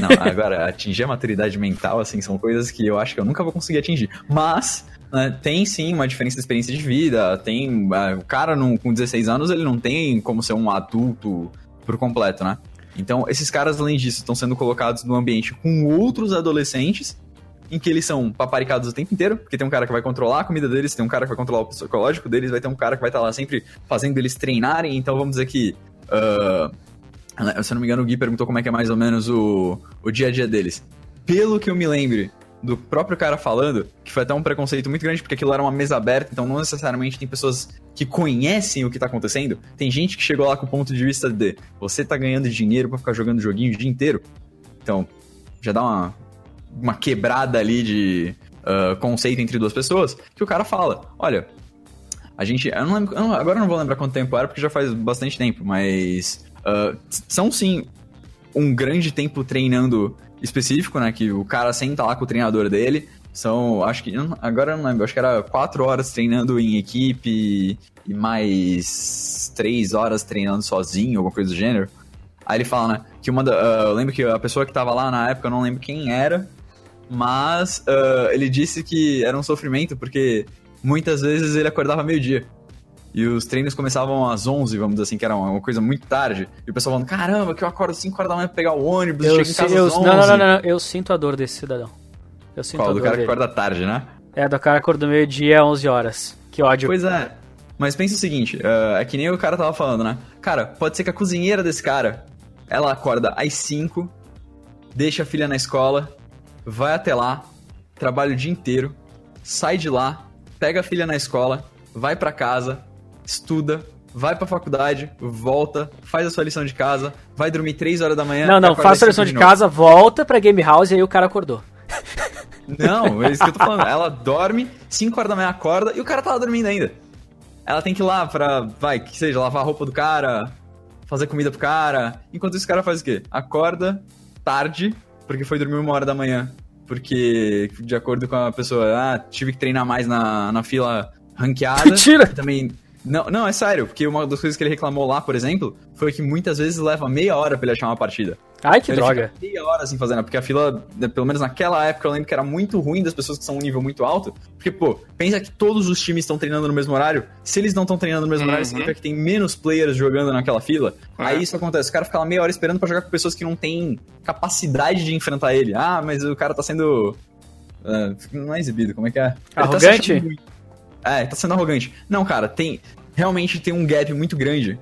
Não, agora, atingir a maturidade mental, assim, são coisas que eu acho que eu nunca vou conseguir atingir. Mas, né, tem sim uma diferença de experiência de vida. Tem. Uh, o cara não, com 16 anos, ele não tem como ser um adulto por completo, né? Então, esses caras, além disso, estão sendo colocados no ambiente com outros adolescentes, em que eles são paparicados o tempo inteiro, porque tem um cara que vai controlar a comida deles, tem um cara que vai controlar o psicológico deles, vai ter um cara que vai estar lá sempre fazendo eles treinarem. Então, vamos dizer que. Uh, se eu não me engano, o Gui perguntou como é que é mais ou menos o, o dia a dia deles. Pelo que eu me lembre, do próprio cara falando, que foi até um preconceito muito grande, porque aquilo era uma mesa aberta, então não necessariamente tem pessoas que conhecem o que tá acontecendo. Tem gente que chegou lá com o ponto de vista de você tá ganhando dinheiro para ficar jogando joguinho o dia inteiro. Então, já dá uma, uma quebrada ali de uh, conceito entre duas pessoas, que o cara fala: olha, a gente. Eu não lembro, agora eu não vou lembrar quanto tempo era, porque já faz bastante tempo, mas. Uh, são sim um grande tempo treinando específico, né? Que o cara senta lá com o treinador dele. São, acho que, agora eu não lembro, acho que era quatro horas treinando em equipe e mais três horas treinando sozinho, alguma coisa do gênero. Aí ele fala, né, que uma da, uh, eu lembro que a pessoa que tava lá na época, eu não lembro quem era, mas uh, ele disse que era um sofrimento porque muitas vezes ele acordava meio-dia. E os treinos começavam às 11, vamos dizer assim, que era uma coisa muito tarde. E o pessoal falando, caramba, que eu acordo às 5 horas da manhã pra pegar o ônibus, eu chego em casa eu, às 11. Não, não, não, não, eu sinto a dor desse cidadão. Eu sinto Qual, a dor do cara dele. que acorda tarde, né? É, do cara que acorda meio-dia às 11 horas. Que ódio. Pois é. Mas pensa o seguinte, uh, é que nem o cara tava falando, né? Cara, pode ser que a cozinheira desse cara, ela acorda às 5, deixa a filha na escola, vai até lá, trabalha o dia inteiro, sai de lá, pega a filha na escola, vai para casa, estuda, vai pra faculdade, volta, faz a sua lição de casa, vai dormir 3 horas da manhã. Não, não, faça a lição de, de casa, volta pra Game House e aí o cara acordou. Não, é isso que eu tô falando. Ela dorme, 5 horas da manhã acorda e o cara tava dormindo ainda. Ela tem que ir lá pra, vai, que seja, lavar a roupa do cara, fazer comida pro cara. Enquanto isso, o cara faz o quê? Acorda tarde, porque foi dormir uma hora da manhã. Porque, de acordo com a pessoa, ah, tive que treinar mais na, na fila ranqueada. Mentira! Também Não, não, é sério, porque uma das coisas que ele reclamou lá, por exemplo, foi que muitas vezes leva meia hora pra ele achar uma partida. Ai, que Então ele droga. fica meia hora assim fazendo, porque a fila, né, pelo menos naquela época, eu lembro que era muito ruim das pessoas que são um nível muito alto. Porque, pô, pensa que todos os times estão treinando no mesmo horário. Se eles não estão treinando no mesmo horário, Uhum. significa que tem menos players jogando naquela fila. É. Aí isso acontece. O cara fica lá meia hora esperando pra jogar com pessoas que não têm capacidade de enfrentar ele. Ah, mas o cara tá sendo. ah, não é exibido, como é que é? Ele tá É, tá sendo arrogante. Não, cara, tem. Realmente tem um gap muito grande do-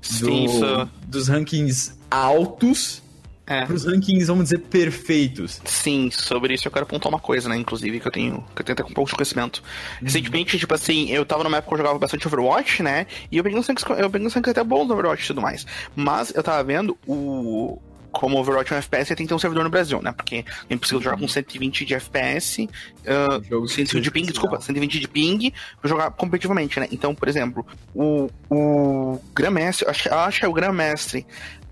Sim, isso. dos rankings altos É. pros rankings, vamos dizer, perfeitos. Sim, sobre isso eu quero apontar uma coisa, né? Inclusive, que eu tenho, que eu tenho até com um pouco de conhecimento. Uhum. Recentemente, tipo assim, eu tava numa época que eu jogava bastante Overwatch, né? E eu peguei uns ranks, eu peguei uns até bons no Overwatch e tudo mais. Mas eu tava vendo o. Como Overwatch é um FPS, tem que ter um servidor no Brasil, né? Porque é impossível jogar com 120 de FPS, Jogo 120 de ping, desculpa, 120 de ping pra jogar competitivamente, né? Então, por exemplo, o, o Grandmaster, eu acho, acho que é o Grandmaster,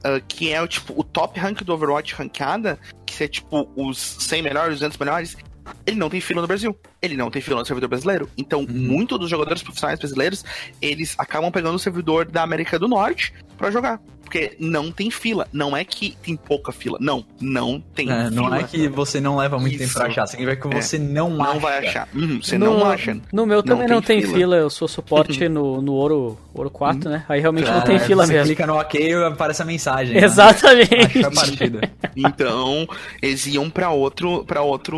ah, que é o tipo o top rank do Overwatch ranqueada, que é tipo os 100 melhores, os 200 melhores, ele não tem fila no Brasil. Ele não tem fila no servidor brasileiro. Então, Uhum. muitos dos jogadores profissionais brasileiros, eles acabam pegando o servidor da América do Norte pra jogar. Porque não tem fila. Não é que tem pouca fila. Não, não tem É, fila. não é que você não leva muito Isso. tempo pra achar, significa que É. você não, Não acha. vai achar. Uhum, você no, não acha. No meu também Não não tem tem fila. fila. eu sou suporte no, no ouro, ouro 4, né? Aí realmente não Cara, tem fila você mesmo. clica no ok e aparece a mensagem. né? Exatamente. A partida. Então, eles iam pra outro, para outro,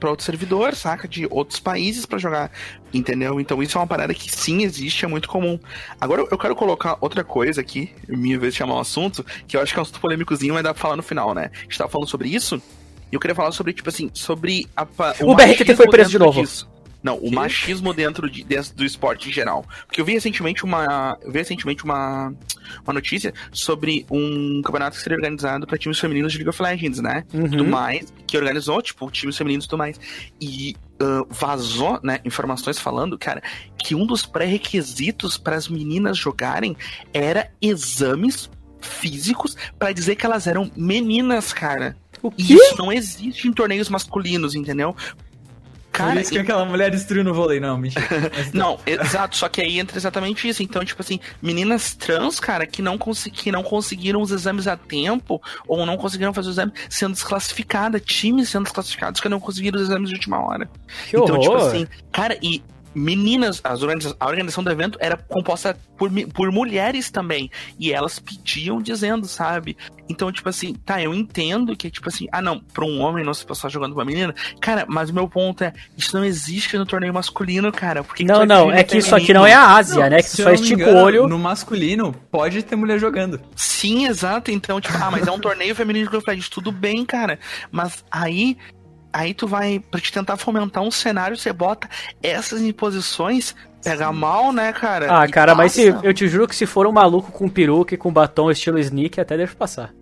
para outro servidor, saca, de outros países pra jogar, entendeu? Então isso é uma parada que sim existe, é muito comum. Agora eu quero colocar outra coisa aqui, minha vez de chamar um assunto, que eu acho que é um assunto polêmicozinho, mas dá pra falar no final, né? A gente tava falando sobre isso, e eu queria falar sobre tipo assim, sobre a, pa- O BRTT foi preso de novo. disso. Não, o machismo dentro, de, dentro do esporte em geral. Porque eu vi recentemente uma. Eu vi recentemente uma, uma notícia sobre um campeonato que seria organizado para times femininos de League of Legends, né? Uhum. Tudo mais. Que organizou, tipo, times femininos e tudo mais. E ah, vazou, né, informações falando, cara, que um dos pré-requisitos para as meninas jogarem era exames físicos para dizer que elas eram meninas, cara. O E quê? isso não existe em torneios masculinos, entendeu? Por Cara, isso que aquela mulher destruiu no vôlei, não, mentira. Mas- não, exato, só que aí entra exatamente isso. Então, tipo assim, meninas trans, cara, que não, consi- que não conseguiram os exames a tempo, ou não conseguiram fazer os exames, sendo desclassificada, times sendo desclassificados que não conseguiram os exames de última hora. Que então, tipo horror. assim, cara, e meninas, as organiza- a organização do evento era composta por, por mulheres também. E elas pediam dizendo, sabe? Então, tipo assim, tá, eu entendo que, tipo assim, ah não, pra um homem não se passar jogando com uma menina. Cara, mas o meu ponto é, isso não existe no torneio masculino, cara. Não, não, é que isso aqui não é a Ásia, né? Que não me estica engano, o olho. No masculino, pode ter mulher jogando. Sim, exato. Então, tipo, ah, mas é um torneio feminino de League Legends, tudo bem, cara. Mas aí, aí tu vai, pra te tentar fomentar um cenário, você bota essas imposições, pega mal, né, cara? Ah, E cara, mas se, passa, eu te juro que se for um maluco com peruca e com batom estilo sneak, até deixa passar.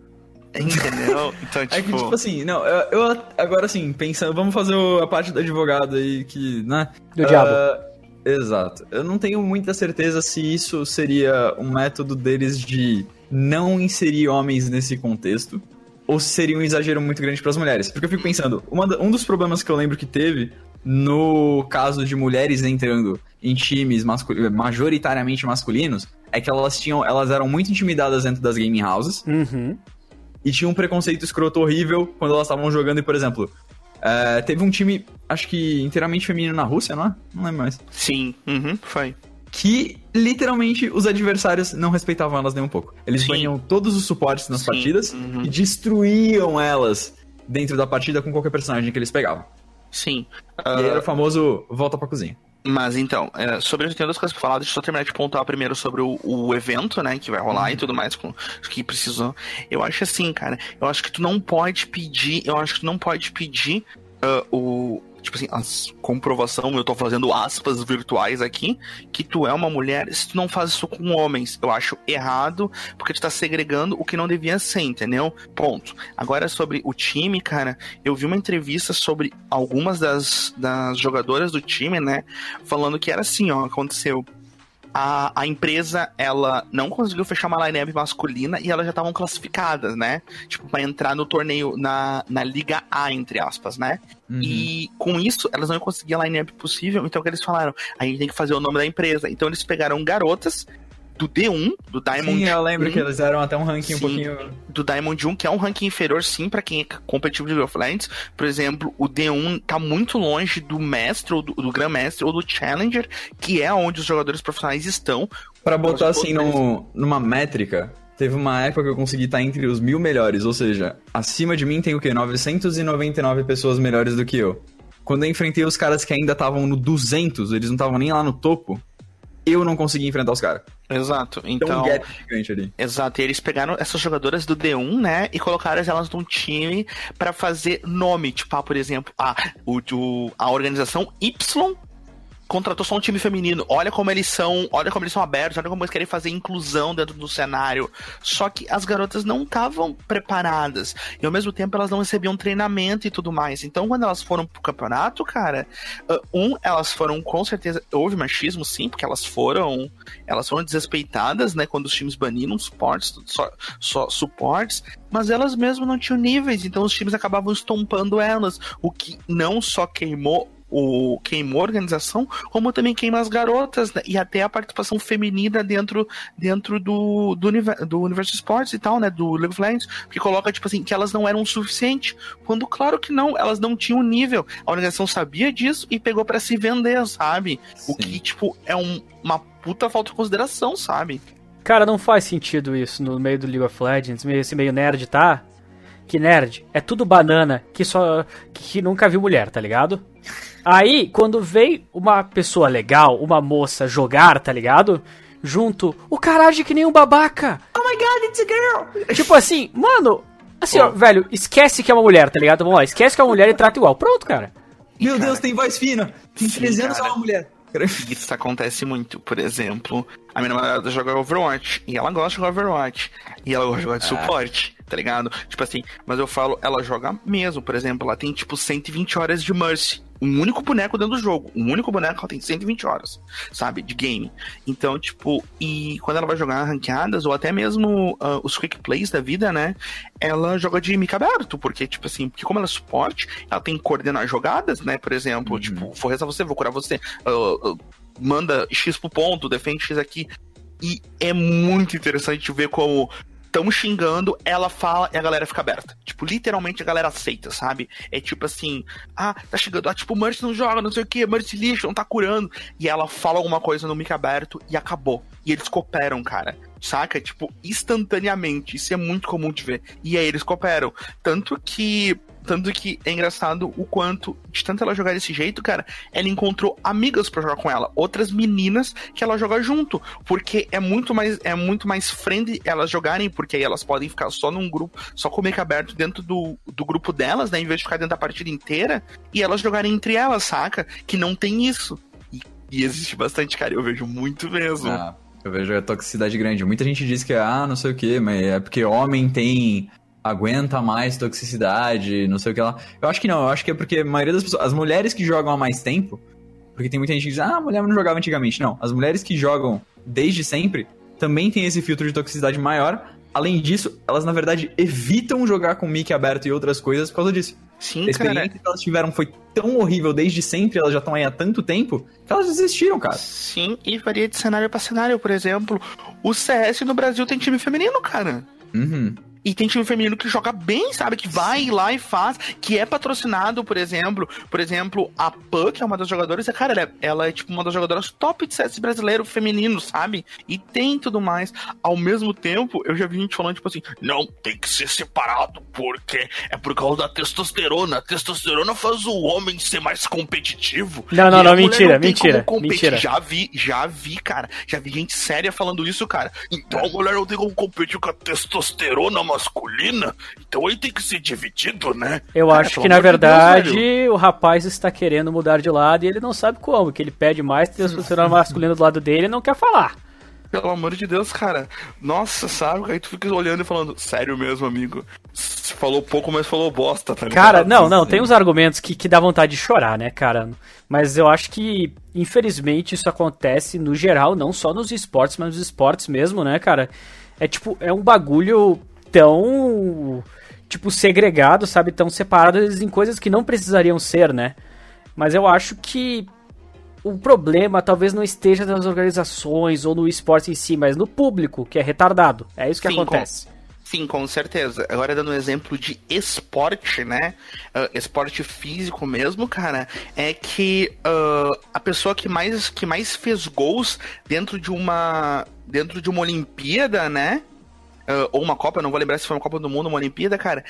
Entendeu? Então, É que, tipo... tipo assim, não, eu, eu- agora assim, pensando, vamos fazer o- a parte do advogado aí que, né? Do diabo. Ah, exato. Eu não tenho muita certeza se isso seria um método deles de não inserir homens nesse contexto ou se seria um exagero muito grande para as mulheres. Porque eu fico pensando, uma um dos problemas que eu lembro que teve no caso de mulheres entrando em times mascul- majoritariamente masculinos é que elas tinham, elas eram muito intimidadas dentro das gaming houses Uhum. e tinha um preconceito escroto horrível quando elas estavam jogando e, por exemplo, é, teve um time, acho que inteiramente feminino na Rússia, não é? Não lembro mais. Sim, uhum, foi. Que literalmente os adversários não respeitavam elas nem um pouco. Eles Sim. baniam todos os suportes nas Sim, partidas uhum. e destruíam elas dentro da partida com qualquer personagem que eles pegavam. Sim. E aí Ah, era o famoso volta pra cozinha. Mas então, é, sobre eu tenho duas coisas pra falar, deixa eu só terminar de pontuar primeiro sobre o, o evento, né, que vai rolar e tudo mais, com, que precisou. Eu acho assim, cara, eu acho que tu não pode pedir, eu acho que tu não pode pedir ah, o. Tipo assim, a comprovação, eu tô fazendo aspas virtuais aqui, que tu é uma mulher se tu não faz isso com homens. Eu acho errado, porque tu tá segregando o que não devia ser, entendeu? Ponto. Agora, sobre o time, cara, eu vi uma entrevista sobre algumas das, das jogadoras do time, né? Falando que era assim, ó, aconteceu. A, a empresa, ela não conseguiu fechar uma line-up masculina e elas já estavam classificadas, né? Tipo, pra entrar no torneio, na, na Liga A, entre aspas, né? Uhum. E com isso, elas não conseguiam a line-up possível, então o que eles falaram? A gente tem que fazer o nome da empresa. Então eles pegaram garotas do D1, do Diamond Sim, eu lembro 1, que eles eram até um ranking sim, um pouquinho. Do Diamond 1, que é um ranking inferior, sim, para quem é competitivo de League of Legends. Por exemplo, o D1 tá muito longe do mestre, ou do, do Grandmaster, ou do Challenger, que é onde os jogadores profissionais estão. Para botar assim no, numa métrica, teve uma época que eu consegui estar entre os mil melhores, ou seja, acima de mim tem o quê? 999 pessoas melhores do que eu. Quando eu enfrentei os caras que ainda estavam no 200, eles não estavam nem lá no topo, eu não consegui enfrentar os caras. Exato. Então, um gap gigante ali. Exato. E eles pegaram essas jogadoras do D1, né, e colocaram elas num time para fazer nome, tipo, ah, por exemplo, a, o, a organização Y contratou só um time feminino. Olha como eles são, olha como eles são abertos, olha como eles querem fazer inclusão dentro do cenário. Só que as garotas não estavam preparadas. E ao mesmo tempo elas não recebiam treinamento e tudo mais. Então quando elas foram pro campeonato, cara, uh, um, elas foram com certeza houve machismo sim, porque elas foram elas foram desrespeitadas, né, quando os times baniram suportes, só, só suportes, mas elas mesmo não tinham níveis, então os times acabavam estompando elas, o que não só queimou o queimou a organização, como também queima as garotas, né? e até a participação feminina dentro, dentro do, do, universo, do universo esportes e tal, né? Do League of Legends, que coloca, tipo assim, que elas não eram o suficiente. Quando, claro que não, elas não tinham nível. A organização sabia disso e pegou para se vender, sabe? Sim. O que, tipo, é um, uma puta falta de consideração, sabe? Cara, não faz sentido isso no meio do League of Legends, esse meio nerd, tá? Que nerd é tudo banana que só que nunca viu mulher, tá ligado? Aí, quando vem uma pessoa legal, uma moça jogar, tá ligado? Junto, o caralho que nem um babaca. Oh my god, it's a girl. Tipo assim, mano, assim, ó, velho, esquece que é uma mulher, tá ligado? Vamos lá, esquece que é uma mulher e trata igual. Pronto, cara. Meu cara, Deus, tem voz fina. Tem 13 anos é uma mulher. Isso acontece muito. Por exemplo, a minha namorada joga Overwatch e ela gosta de jogar Overwatch. E ela gosta de jogar de ah. suporte, tá ligado? Tipo assim, mas eu falo, ela joga mesmo. Por exemplo, ela tem tipo 120 horas de Mercy um único boneco dentro do jogo. Um único boneco ela tem 120 horas, sabe? De game. Então, tipo, e quando ela vai jogar ranqueadas, ou até mesmo uh, os quick plays da vida, né? Ela joga de mic aberto, porque, tipo assim, porque como ela é suporte, ela tem que coordenar jogadas, né? Por exemplo, uhum. tipo, vou rezar você, vou curar você. Uh, uh, manda X pro ponto, defende X aqui. E é muito interessante ver como tão xingando, ela fala e a galera fica aberta. Tipo, literalmente a galera aceita, sabe? É tipo assim, ah, tá chegando, ah, tipo, Mercy não joga, não sei o que, Mercy lixo, não tá curando. E ela fala alguma coisa no mic aberto e acabou. E eles cooperam, cara. Saca? Tipo, instantaneamente. Isso é muito comum de ver. E aí eles cooperam. Tanto que tanto que é engraçado o quanto, de tanto ela jogar desse jeito, cara, ela encontrou amigas para jogar com ela, outras meninas que ela joga junto, porque é muito mais é muito mais friendly elas jogarem, porque aí elas podem ficar só num grupo, só com o make aberto dentro do, do grupo delas, né, em vez de ficar dentro da partida inteira, e elas jogarem entre elas, saca? Que não tem isso. E, e existe bastante, cara, eu vejo muito mesmo. Ah. Eu vejo a toxicidade grande. Muita gente diz que, ah, não sei o que, mas é porque homem tem aguenta mais toxicidade, não sei o que lá. Eu acho que não, eu acho que é porque a maioria das pessoas, as mulheres que jogam há mais tempo, porque tem muita gente que diz, ah, a mulher não jogava antigamente. Não, as mulheres que jogam desde sempre também tem esse filtro de toxicidade maior. Além disso, elas na verdade evitam jogar com mic aberto e outras coisas por causa disso. Sim, a experiência cara. que elas tiveram foi tão horrível desde sempre, elas já estão aí há tanto tempo, que elas desistiram, cara. Sim, e varia de cenário para cenário. Por exemplo, o CS no Brasil tem time feminino, cara. Uhum. E tem time feminino que joga bem, sabe? Que vai lá e faz, que é patrocinado, por exemplo. Por exemplo, a Pan, que é uma das jogadoras, é, cara, ela é, ela é tipo uma das jogadoras top de CS brasileiro feminino, sabe? E tem tudo mais. Ao mesmo tempo, eu já vi gente falando, tipo assim, não, tem que ser separado, porque é por causa da testosterona. A testosterona faz o homem ser mais competitivo. Não, não, não, mentira, não mentira, mentira. Já vi, já vi, cara. Já vi gente séria falando isso, cara. Então a mulher não tem como competir com a testosterona, masculina, então ele tem que ser dividido, né? Eu Cara, acho que na verdade Deus, o rapaz está querendo mudar de lado e ele não sabe como, que ele pede mais testosterona masculina do lado dele e não quer falar. Pelo amor de Deus, cara. Nossa, sabe? Aí tu fica olhando e falando, sério mesmo, amigo. falou pouco, mas falou bosta, tá Cara, não, não, tem uns argumentos que, que dá vontade de chorar, né, cara? Mas eu acho que, infelizmente, isso acontece no geral, não só nos esportes, mas nos esportes mesmo, né, cara? É tipo, é um bagulho tão, tipo, segregado, sabe? Tão separado em coisas que não precisariam ser, né? Mas eu acho que o problema talvez não esteja nas organizações ou no esporte em si, mas no público, que é retardado. É isso que Sim, acontece. Com... Sim, com certeza. Agora dando um exemplo de esporte, né? Uh, esporte físico mesmo, cara, é que uh, a pessoa que mais, que mais fez gols dentro de uma dentro de uma Olimpíada, né? Uh, ou uma Copa, não vou lembrar se foi uma Copa do Mundo, uma Olimpíada, cara,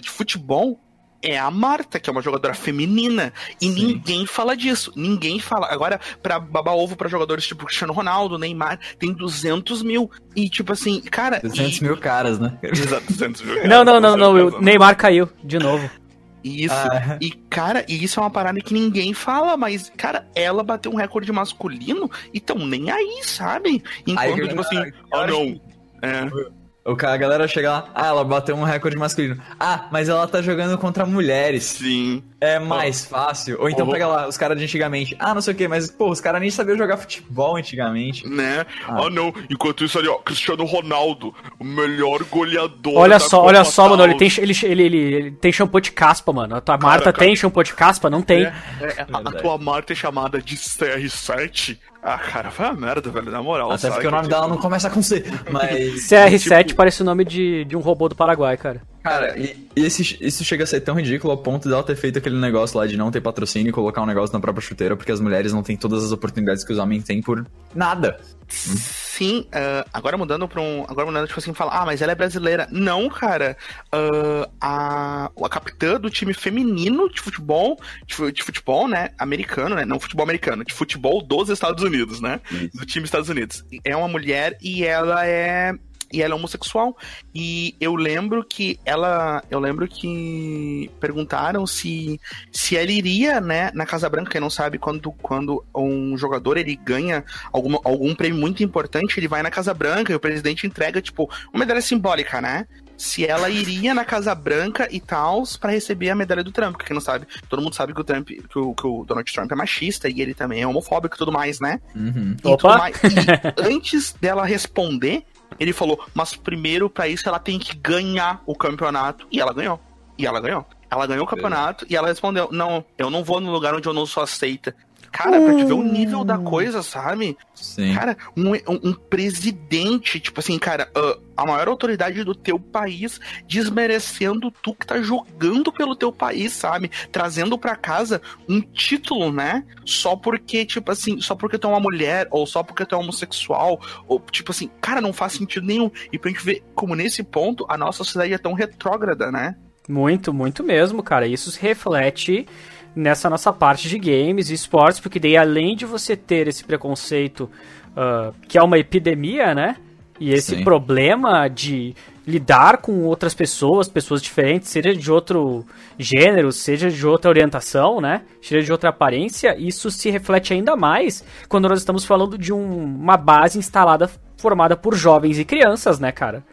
de futebol, é a Marta, que é uma jogadora feminina. E Sim. ninguém fala disso. Ninguém fala. Agora, pra babar ovo pra jogadores tipo Cristiano Ronaldo, Neymar, tem 200 mil. E tipo assim, cara. 200 e... mil caras, né? Exato, 200 mil caras. Não, não, não, não. O Neymar caiu de novo. Isso. Ah. E, cara, e isso é uma parada que ninguém fala, mas, cara, ela bateu um recorde masculino e tão nem aí, sabe? Enquanto, aí, tipo assim, ah, não. É. O cara, a galera chega lá, ah, ela bateu um recorde masculino. Ah, mas ela tá jogando contra mulheres. Sim. É mais oh. fácil. Ou então oh. pega lá os caras de antigamente. Ah, não sei o que, mas, pô, os caras nem sabiam jogar futebol antigamente. Né? Ah. ah. não. Enquanto isso ali, ó, Cristiano Ronaldo, o melhor goleador. Olha só, olha só, mano, ele tem, ele, ele, ele, ele, tem shampoo de caspa, mano. A tua cara, Marta cara, tem shampoo de caspa? Não tem. É, é, a, a tua Marta é chamada de CR7 ah, cara, foi uma merda, velho, na moral. Até porque o nome dela não começa com C, mas... CR7 tipo... parece o nome de, de um robô do Paraguai, cara. Cara, e, e esse, isso chega a ser tão ridículo ao ponto dela ter feito aquele negócio lá de não ter patrocínio e colocar um negócio na própria chuteira, porque as mulheres não têm todas as oportunidades que os homens têm por nada. Sim, uh, agora mudando pra um. Agora mudando, tipo assim, falar, ah, mas ela é brasileira. Não, cara. Uh, a, a capitã do time feminino de futebol, de, de, futebol, né? Americano, né? Não futebol americano, de futebol dos Estados Unidos, né? Isso. Do time Estados Unidos. É uma mulher e ela é e ela é homossexual. E eu lembro que ela. Eu lembro que perguntaram se, se ela iria, né, na Casa Branca, quem não sabe, quando, quando um jogador ele ganha algum, algum prêmio muito importante, ele vai na Casa Branca e o presidente entrega, tipo, uma medalha simbólica, né? se ela iria na Casa Branca e tal para receber a medalha do Trump, porque quem não sabe, todo mundo sabe que o Trump, que o, que o Donald Trump é machista e ele também é homofóbico e tudo mais, né? Uhum. E, Opa. Mais. e antes dela responder, ele falou, mas primeiro para isso ela tem que ganhar o campeonato. E ela ganhou. E ela ganhou. Ela ganhou o campeonato e ela respondeu: Não, eu não vou no lugar onde eu não sou aceita. Cara, pra te ver o nível da coisa, sabe? Sim. Cara, um, um, um presidente, tipo assim, cara, uh, a maior autoridade do teu país desmerecendo tu que tá jogando pelo teu país, sabe? Trazendo para casa um título, né? Só porque, tipo assim, só porque tu é uma mulher, ou só porque tu é homossexual, ou tipo assim, cara, não faz sentido nenhum. E pra gente ver como nesse ponto a nossa sociedade é tão retrógrada, né? Muito, muito mesmo, cara. Isso se reflete nessa nossa parte de games e esportes, porque daí além de você ter esse preconceito uh, que é uma epidemia, né? E esse Sim. problema de lidar com outras pessoas, pessoas diferentes, seja de outro gênero, seja de outra orientação, né? Seja de outra aparência, isso se reflete ainda mais quando nós estamos falando de um, uma base instalada formada por jovens e crianças, né, cara?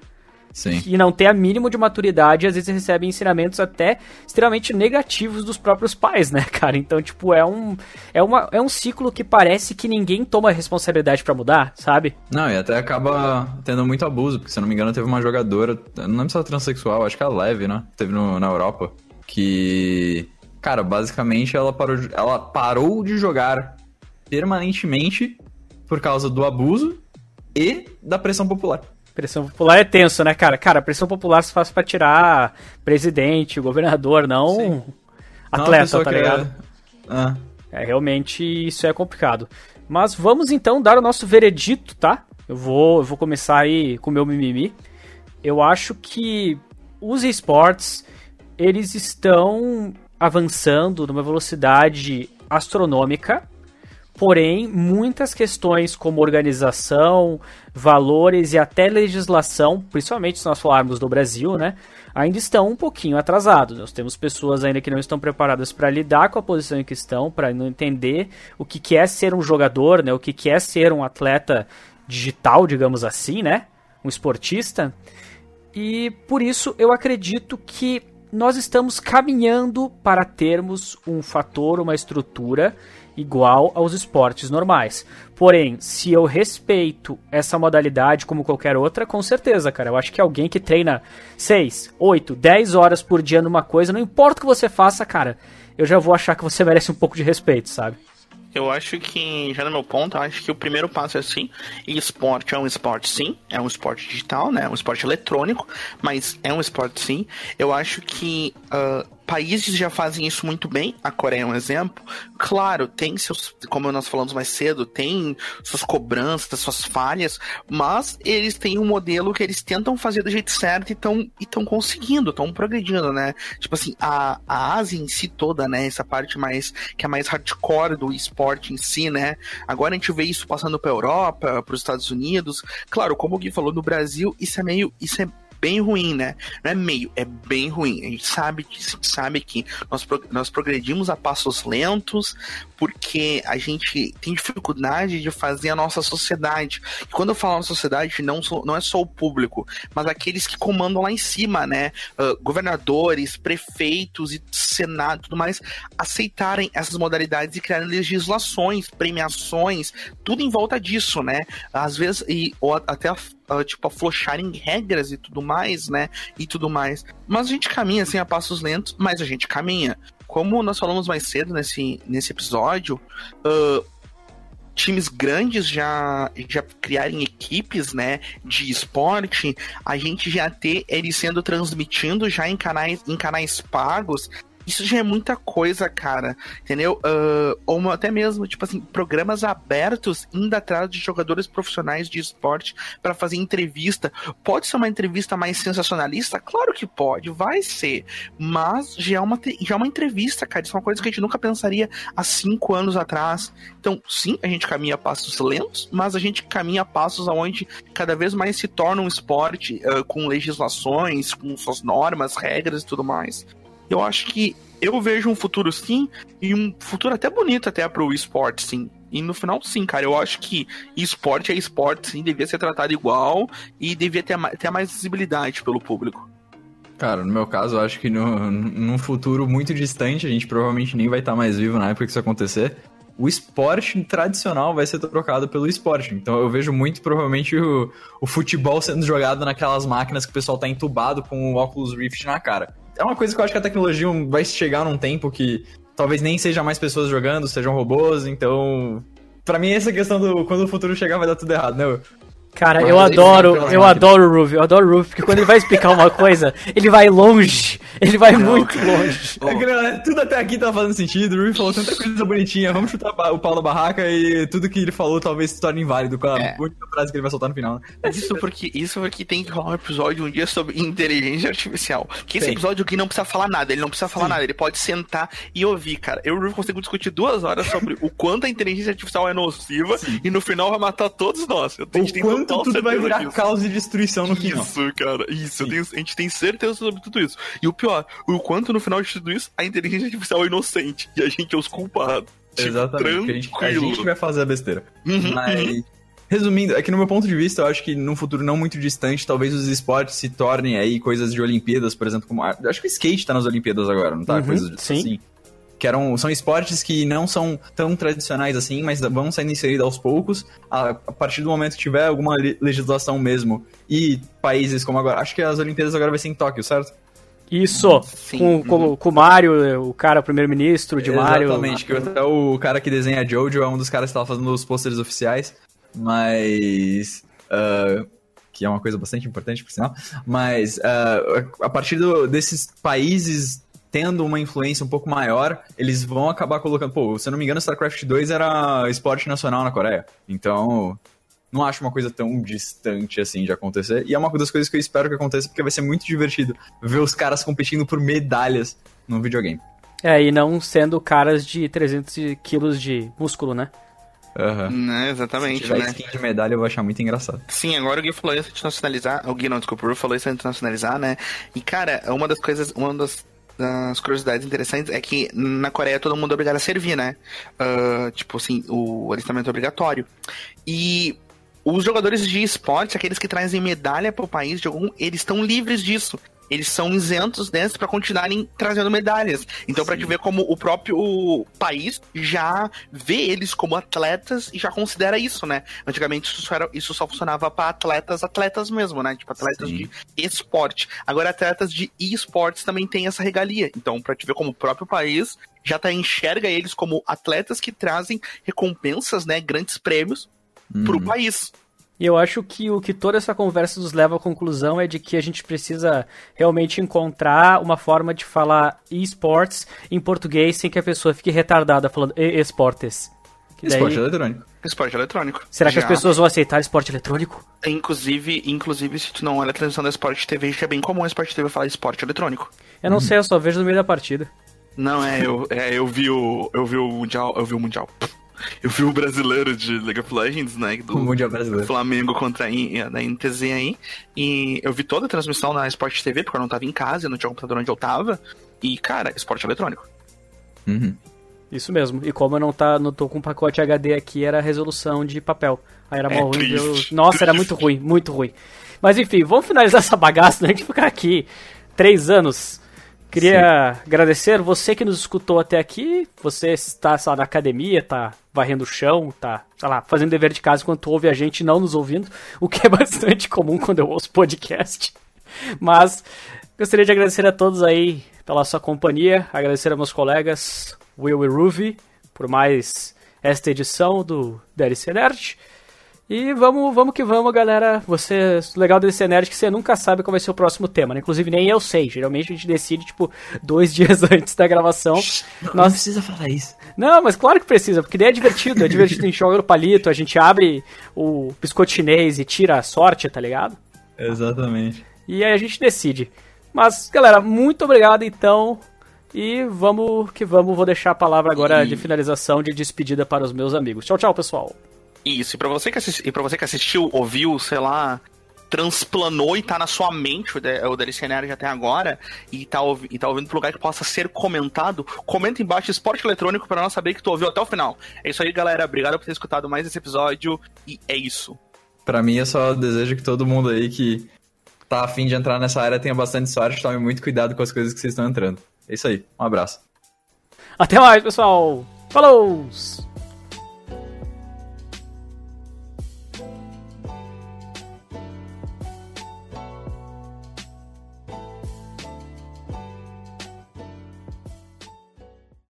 Sim. e não tem a mínimo de maturidade, às vezes recebe ensinamentos até extremamente negativos dos próprios pais, né, cara? Então, tipo, é um é, uma, é um ciclo que parece que ninguém toma responsabilidade para mudar, sabe? Não, e até acaba tendo muito abuso, porque se eu não me engano teve uma jogadora, não lembro se ela é transexual, acho que é Leve, né? Teve no, na Europa, que cara, basicamente ela parou, ela parou de jogar permanentemente por causa do abuso e da pressão popular. Pressão popular é tenso, né, cara? Cara, pressão popular se faz pra tirar presidente, governador, não Sim. atleta, não, tá ligado? É... Ah. é, realmente isso é complicado. Mas vamos então dar o nosso veredito, tá? Eu vou, eu vou começar aí com o meu mimimi. Eu acho que os esportes, eles estão avançando numa velocidade astronômica Porém, muitas questões como organização, valores e até legislação, principalmente se nós falarmos do Brasil, né, ainda estão um pouquinho atrasados. Nós temos pessoas ainda que não estão preparadas para lidar com a posição em que estão, para não entender o que, que é ser um jogador, né, o que, que é ser um atleta digital, digamos assim, né, um esportista. E por isso eu acredito que nós estamos caminhando para termos um fator, uma estrutura igual aos esportes normais. Porém, se eu respeito essa modalidade como qualquer outra, com certeza, cara. Eu acho que alguém que treina 6, 8, 10 horas por dia numa coisa, não importa o que você faça, cara, eu já vou achar que você merece um pouco de respeito, sabe? Eu acho que, já no meu ponto, eu acho que o primeiro passo é assim, esporte é um esporte sim, é um esporte digital, né, é um esporte eletrônico, mas é um esporte sim. Eu acho que uh, países já fazem isso muito bem, a Coreia é um exemplo. Claro, tem seus, como nós falamos mais cedo, tem suas cobranças, suas falhas, mas eles têm um modelo que eles tentam fazer do jeito certo e estão tão conseguindo, estão progredindo, né? Tipo assim, a, a Ásia em si toda, né? Essa parte mais que é mais hardcore do esporte em si, né? Agora a gente vê isso passando para Europa, para os Estados Unidos. Claro, como o Gui falou no Brasil, isso é meio isso é bem ruim, né? Não é meio, é bem ruim. A gente sabe, a gente sabe que nós, nós progredimos a passos lentos porque a gente tem dificuldade de fazer a nossa sociedade. E quando eu falo na sociedade, não, não é só o público, mas aqueles que comandam lá em cima, né? Uh, governadores, prefeitos e senado tudo mais, aceitarem essas modalidades e criarem legislações, premiações, tudo em volta disso, né? Às vezes, e, ou até uh, tipo, aflocharem regras e tudo mais, né? E tudo mais. Mas a gente caminha assim a passos lentos, mas a gente caminha. Como nós falamos mais cedo nesse, nesse episódio, uh, times grandes já, já criarem equipes, né, de esporte, a gente já ter eles sendo transmitindo já em canais, em canais pagos isso já é muita coisa, cara. Entendeu? Uh, ou até mesmo, tipo assim, programas abertos indo atrás de jogadores profissionais de esporte para fazer entrevista. Pode ser uma entrevista mais sensacionalista? Claro que pode, vai ser. Mas já é uma, já é uma entrevista, cara. Isso é uma coisa que a gente nunca pensaria há cinco anos atrás. Então, sim, a gente caminha passos lentos, mas a gente caminha passos aonde cada vez mais se torna um esporte uh, com legislações, com suas normas, regras e tudo mais eu acho que eu vejo um futuro sim, e um futuro até bonito até pro esporte, sim. E no final, sim, cara, eu acho que esporte é esporte, sim, devia ser tratado igual e devia ter, ter mais visibilidade pelo público. Cara, no meu caso, eu acho que no, num futuro muito distante, a gente provavelmente nem vai estar mais vivo na época que isso acontecer. O esporte tradicional vai ser trocado pelo esporte. Então eu vejo muito provavelmente o, o futebol sendo jogado naquelas máquinas que o pessoal tá entubado com o óculos Rift na cara é uma coisa que eu acho que a tecnologia vai chegar num tempo que talvez nem seja mais pessoas jogando, sejam robôs, então. Pra mim, essa questão do quando o futuro chegar vai dar tudo errado, né? Cara, eu adoro, eu adoro o Ruff, eu adoro o Ruff, porque quando ele vai explicar uma coisa, ele vai longe, ele vai não, muito longe. É, tudo até aqui tá fazendo sentido, o Ruff falou tanta coisa bonitinha, vamos chutar o pau na barraca e tudo que ele falou talvez se torne inválido com a é. única frase que ele vai soltar no final. Né? Isso porque, isso porque tem que rolar um episódio um dia sobre inteligência artificial. Que esse Sim. episódio aqui não precisa falar nada, ele não precisa falar Sim. nada, ele pode sentar e ouvir, cara. Eu e o Ruff conseguimos discutir duas horas sobre o quanto a inteligência artificial é nociva Sim. e no final vai matar todos nós. Eu tenho, o quanto tudo, tudo vai virar disso. caos e destruição no final. Isso, cara, isso. Tenho, a gente tem certeza sobre tudo isso. E o pior, o quanto no final de tudo isso, a inteligência artificial é inocente e a gente é os culpados. Tipo, Exatamente. A gente, a gente, vai fazer a besteira. Uhum, Mas. Uhum. Resumindo, é que no meu ponto de vista, eu acho que num futuro não muito distante, talvez os esportes se tornem aí coisas de Olimpíadas, por exemplo, como. Acho que o skate tá nas Olimpíadas agora, não tá? Uhum, coisas sim. assim que eram, são esportes que não são tão tradicionais assim, mas vão sendo inseridos aos poucos, a, a partir do momento que tiver alguma legislação mesmo, e países como agora, acho que as Olimpíadas agora vai ser em Tóquio, certo? Isso, Sim. com, com, uhum. com o Mario, o cara, primeiro-ministro de Mario. Exatamente, que até o cara que desenha Jojo é um dos caras que estava fazendo os pôsteres oficiais, mas... Uh, que é uma coisa bastante importante, por sinal. Mas uh, a partir do, desses países tendo uma influência um pouco maior, eles vão acabar colocando. Pô, se eu não me engano, StarCraft 2 era esporte nacional na Coreia. Então, não acho uma coisa tão distante assim de acontecer. E é uma das coisas que eu espero que aconteça, porque vai ser muito divertido ver os caras competindo por medalhas no videogame. É, e não sendo caras de 300 quilos de músculo, né? Uhum. Né, exatamente, Se né? skin de medalha, eu vou achar muito engraçado. Sim, agora o Gui falou isso de nacionalizar. O Gui não, desculpa, o Ru falou isso de nacionalizar, né? E, cara, uma das coisas, uma das das curiosidades interessantes é que na Coreia todo mundo é obrigado a servir, né? Uh, tipo assim, o alistamento é obrigatório. E os jogadores de esportes, aqueles que trazem medalha para o país de algum, eles estão livres disso eles são isentos dentro para continuarem trazendo medalhas. Então, para te ver como o próprio país já vê eles como atletas e já considera isso, né? Antigamente isso só, era, isso só funcionava para atletas, atletas mesmo, né? Tipo, atletas Sim. de esporte. Agora, atletas de esportes também têm essa regalia. Então, para te ver como o próprio país já tá, enxerga eles como atletas que trazem recompensas, né? Grandes prêmios uhum. pro país. E eu acho que o que toda essa conversa nos leva à conclusão é de que a gente precisa realmente encontrar uma forma de falar esportes em português sem que a pessoa fique retardada falando esportes. Daí... Esporte eletrônico. Esporte eletrônico. Será que as pessoas vão aceitar esporte eletrônico? Inclusive, inclusive, se tu não olha a transmissão da Esporte TV, que é bem comum a Esporte TV falar esporte eletrônico. Eu não hum. sei, eu só vejo no meio da partida. Não, é, eu, é, eu vi o. Eu vi o Mundial. Eu vi o Mundial. Eu vi o brasileiro de League of Legends, né? Do o Mundial Brasileiro. Flamengo contra a NTZ aí. E eu vi toda a transmissão na Sport TV, porque eu não tava em casa, eu não tinha computador onde eu tava. E, cara, esporte eletrônico. Uhum. Isso mesmo. E como eu não, tá, não tô com pacote HD aqui, era resolução de papel. Aí era é, ruim. Eu... Nossa, triste. era muito ruim, muito ruim. Mas enfim, vamos finalizar essa bagaça, né? A gente ficar aqui três anos Queria Sim. agradecer você que nos escutou até aqui. Você está lá, na academia, tá varrendo o chão, tá, sei lá, fazendo dever de casa enquanto ouve a gente não nos ouvindo, o que é bastante comum quando eu ouço podcast. Mas gostaria de agradecer a todos aí pela sua companhia, agradecer a meus colegas Will e Ruby por mais esta edição do DLC Nerd. E vamos, vamos que vamos, galera. Você, legal desse nerd é que você nunca sabe qual vai ser o próximo tema, né? Inclusive nem eu sei. Geralmente a gente decide, tipo, dois dias antes da gravação. Não, Nós... não precisa falar isso. Não, mas claro que precisa, porque daí é divertido. É divertido, a gente joga no palito, a gente abre o biscoito chinês e tira a sorte, tá ligado? Exatamente. E aí a gente decide. Mas, galera, muito obrigado então. E vamos que vamos. Vou deixar a palavra agora e... de finalização, de despedida para os meus amigos. Tchau, tchau, pessoal. Isso, e pra você que, assisti, e pra você que assistiu, ouviu, sei lá, transplanou e tá na sua mente o, DLC Nerd até agora e tá, e tá ouvindo pro lugar que possa ser comentado, comenta embaixo esporte eletrônico para nós saber que tu ouviu até o final. É isso aí, galera. Obrigado por ter escutado mais esse episódio e é isso. Para mim, eu só desejo que todo mundo aí que tá afim de entrar nessa área tenha bastante sorte, tome muito cuidado com as coisas que vocês estão entrando. É isso aí. Um abraço. Até mais, pessoal. Falou!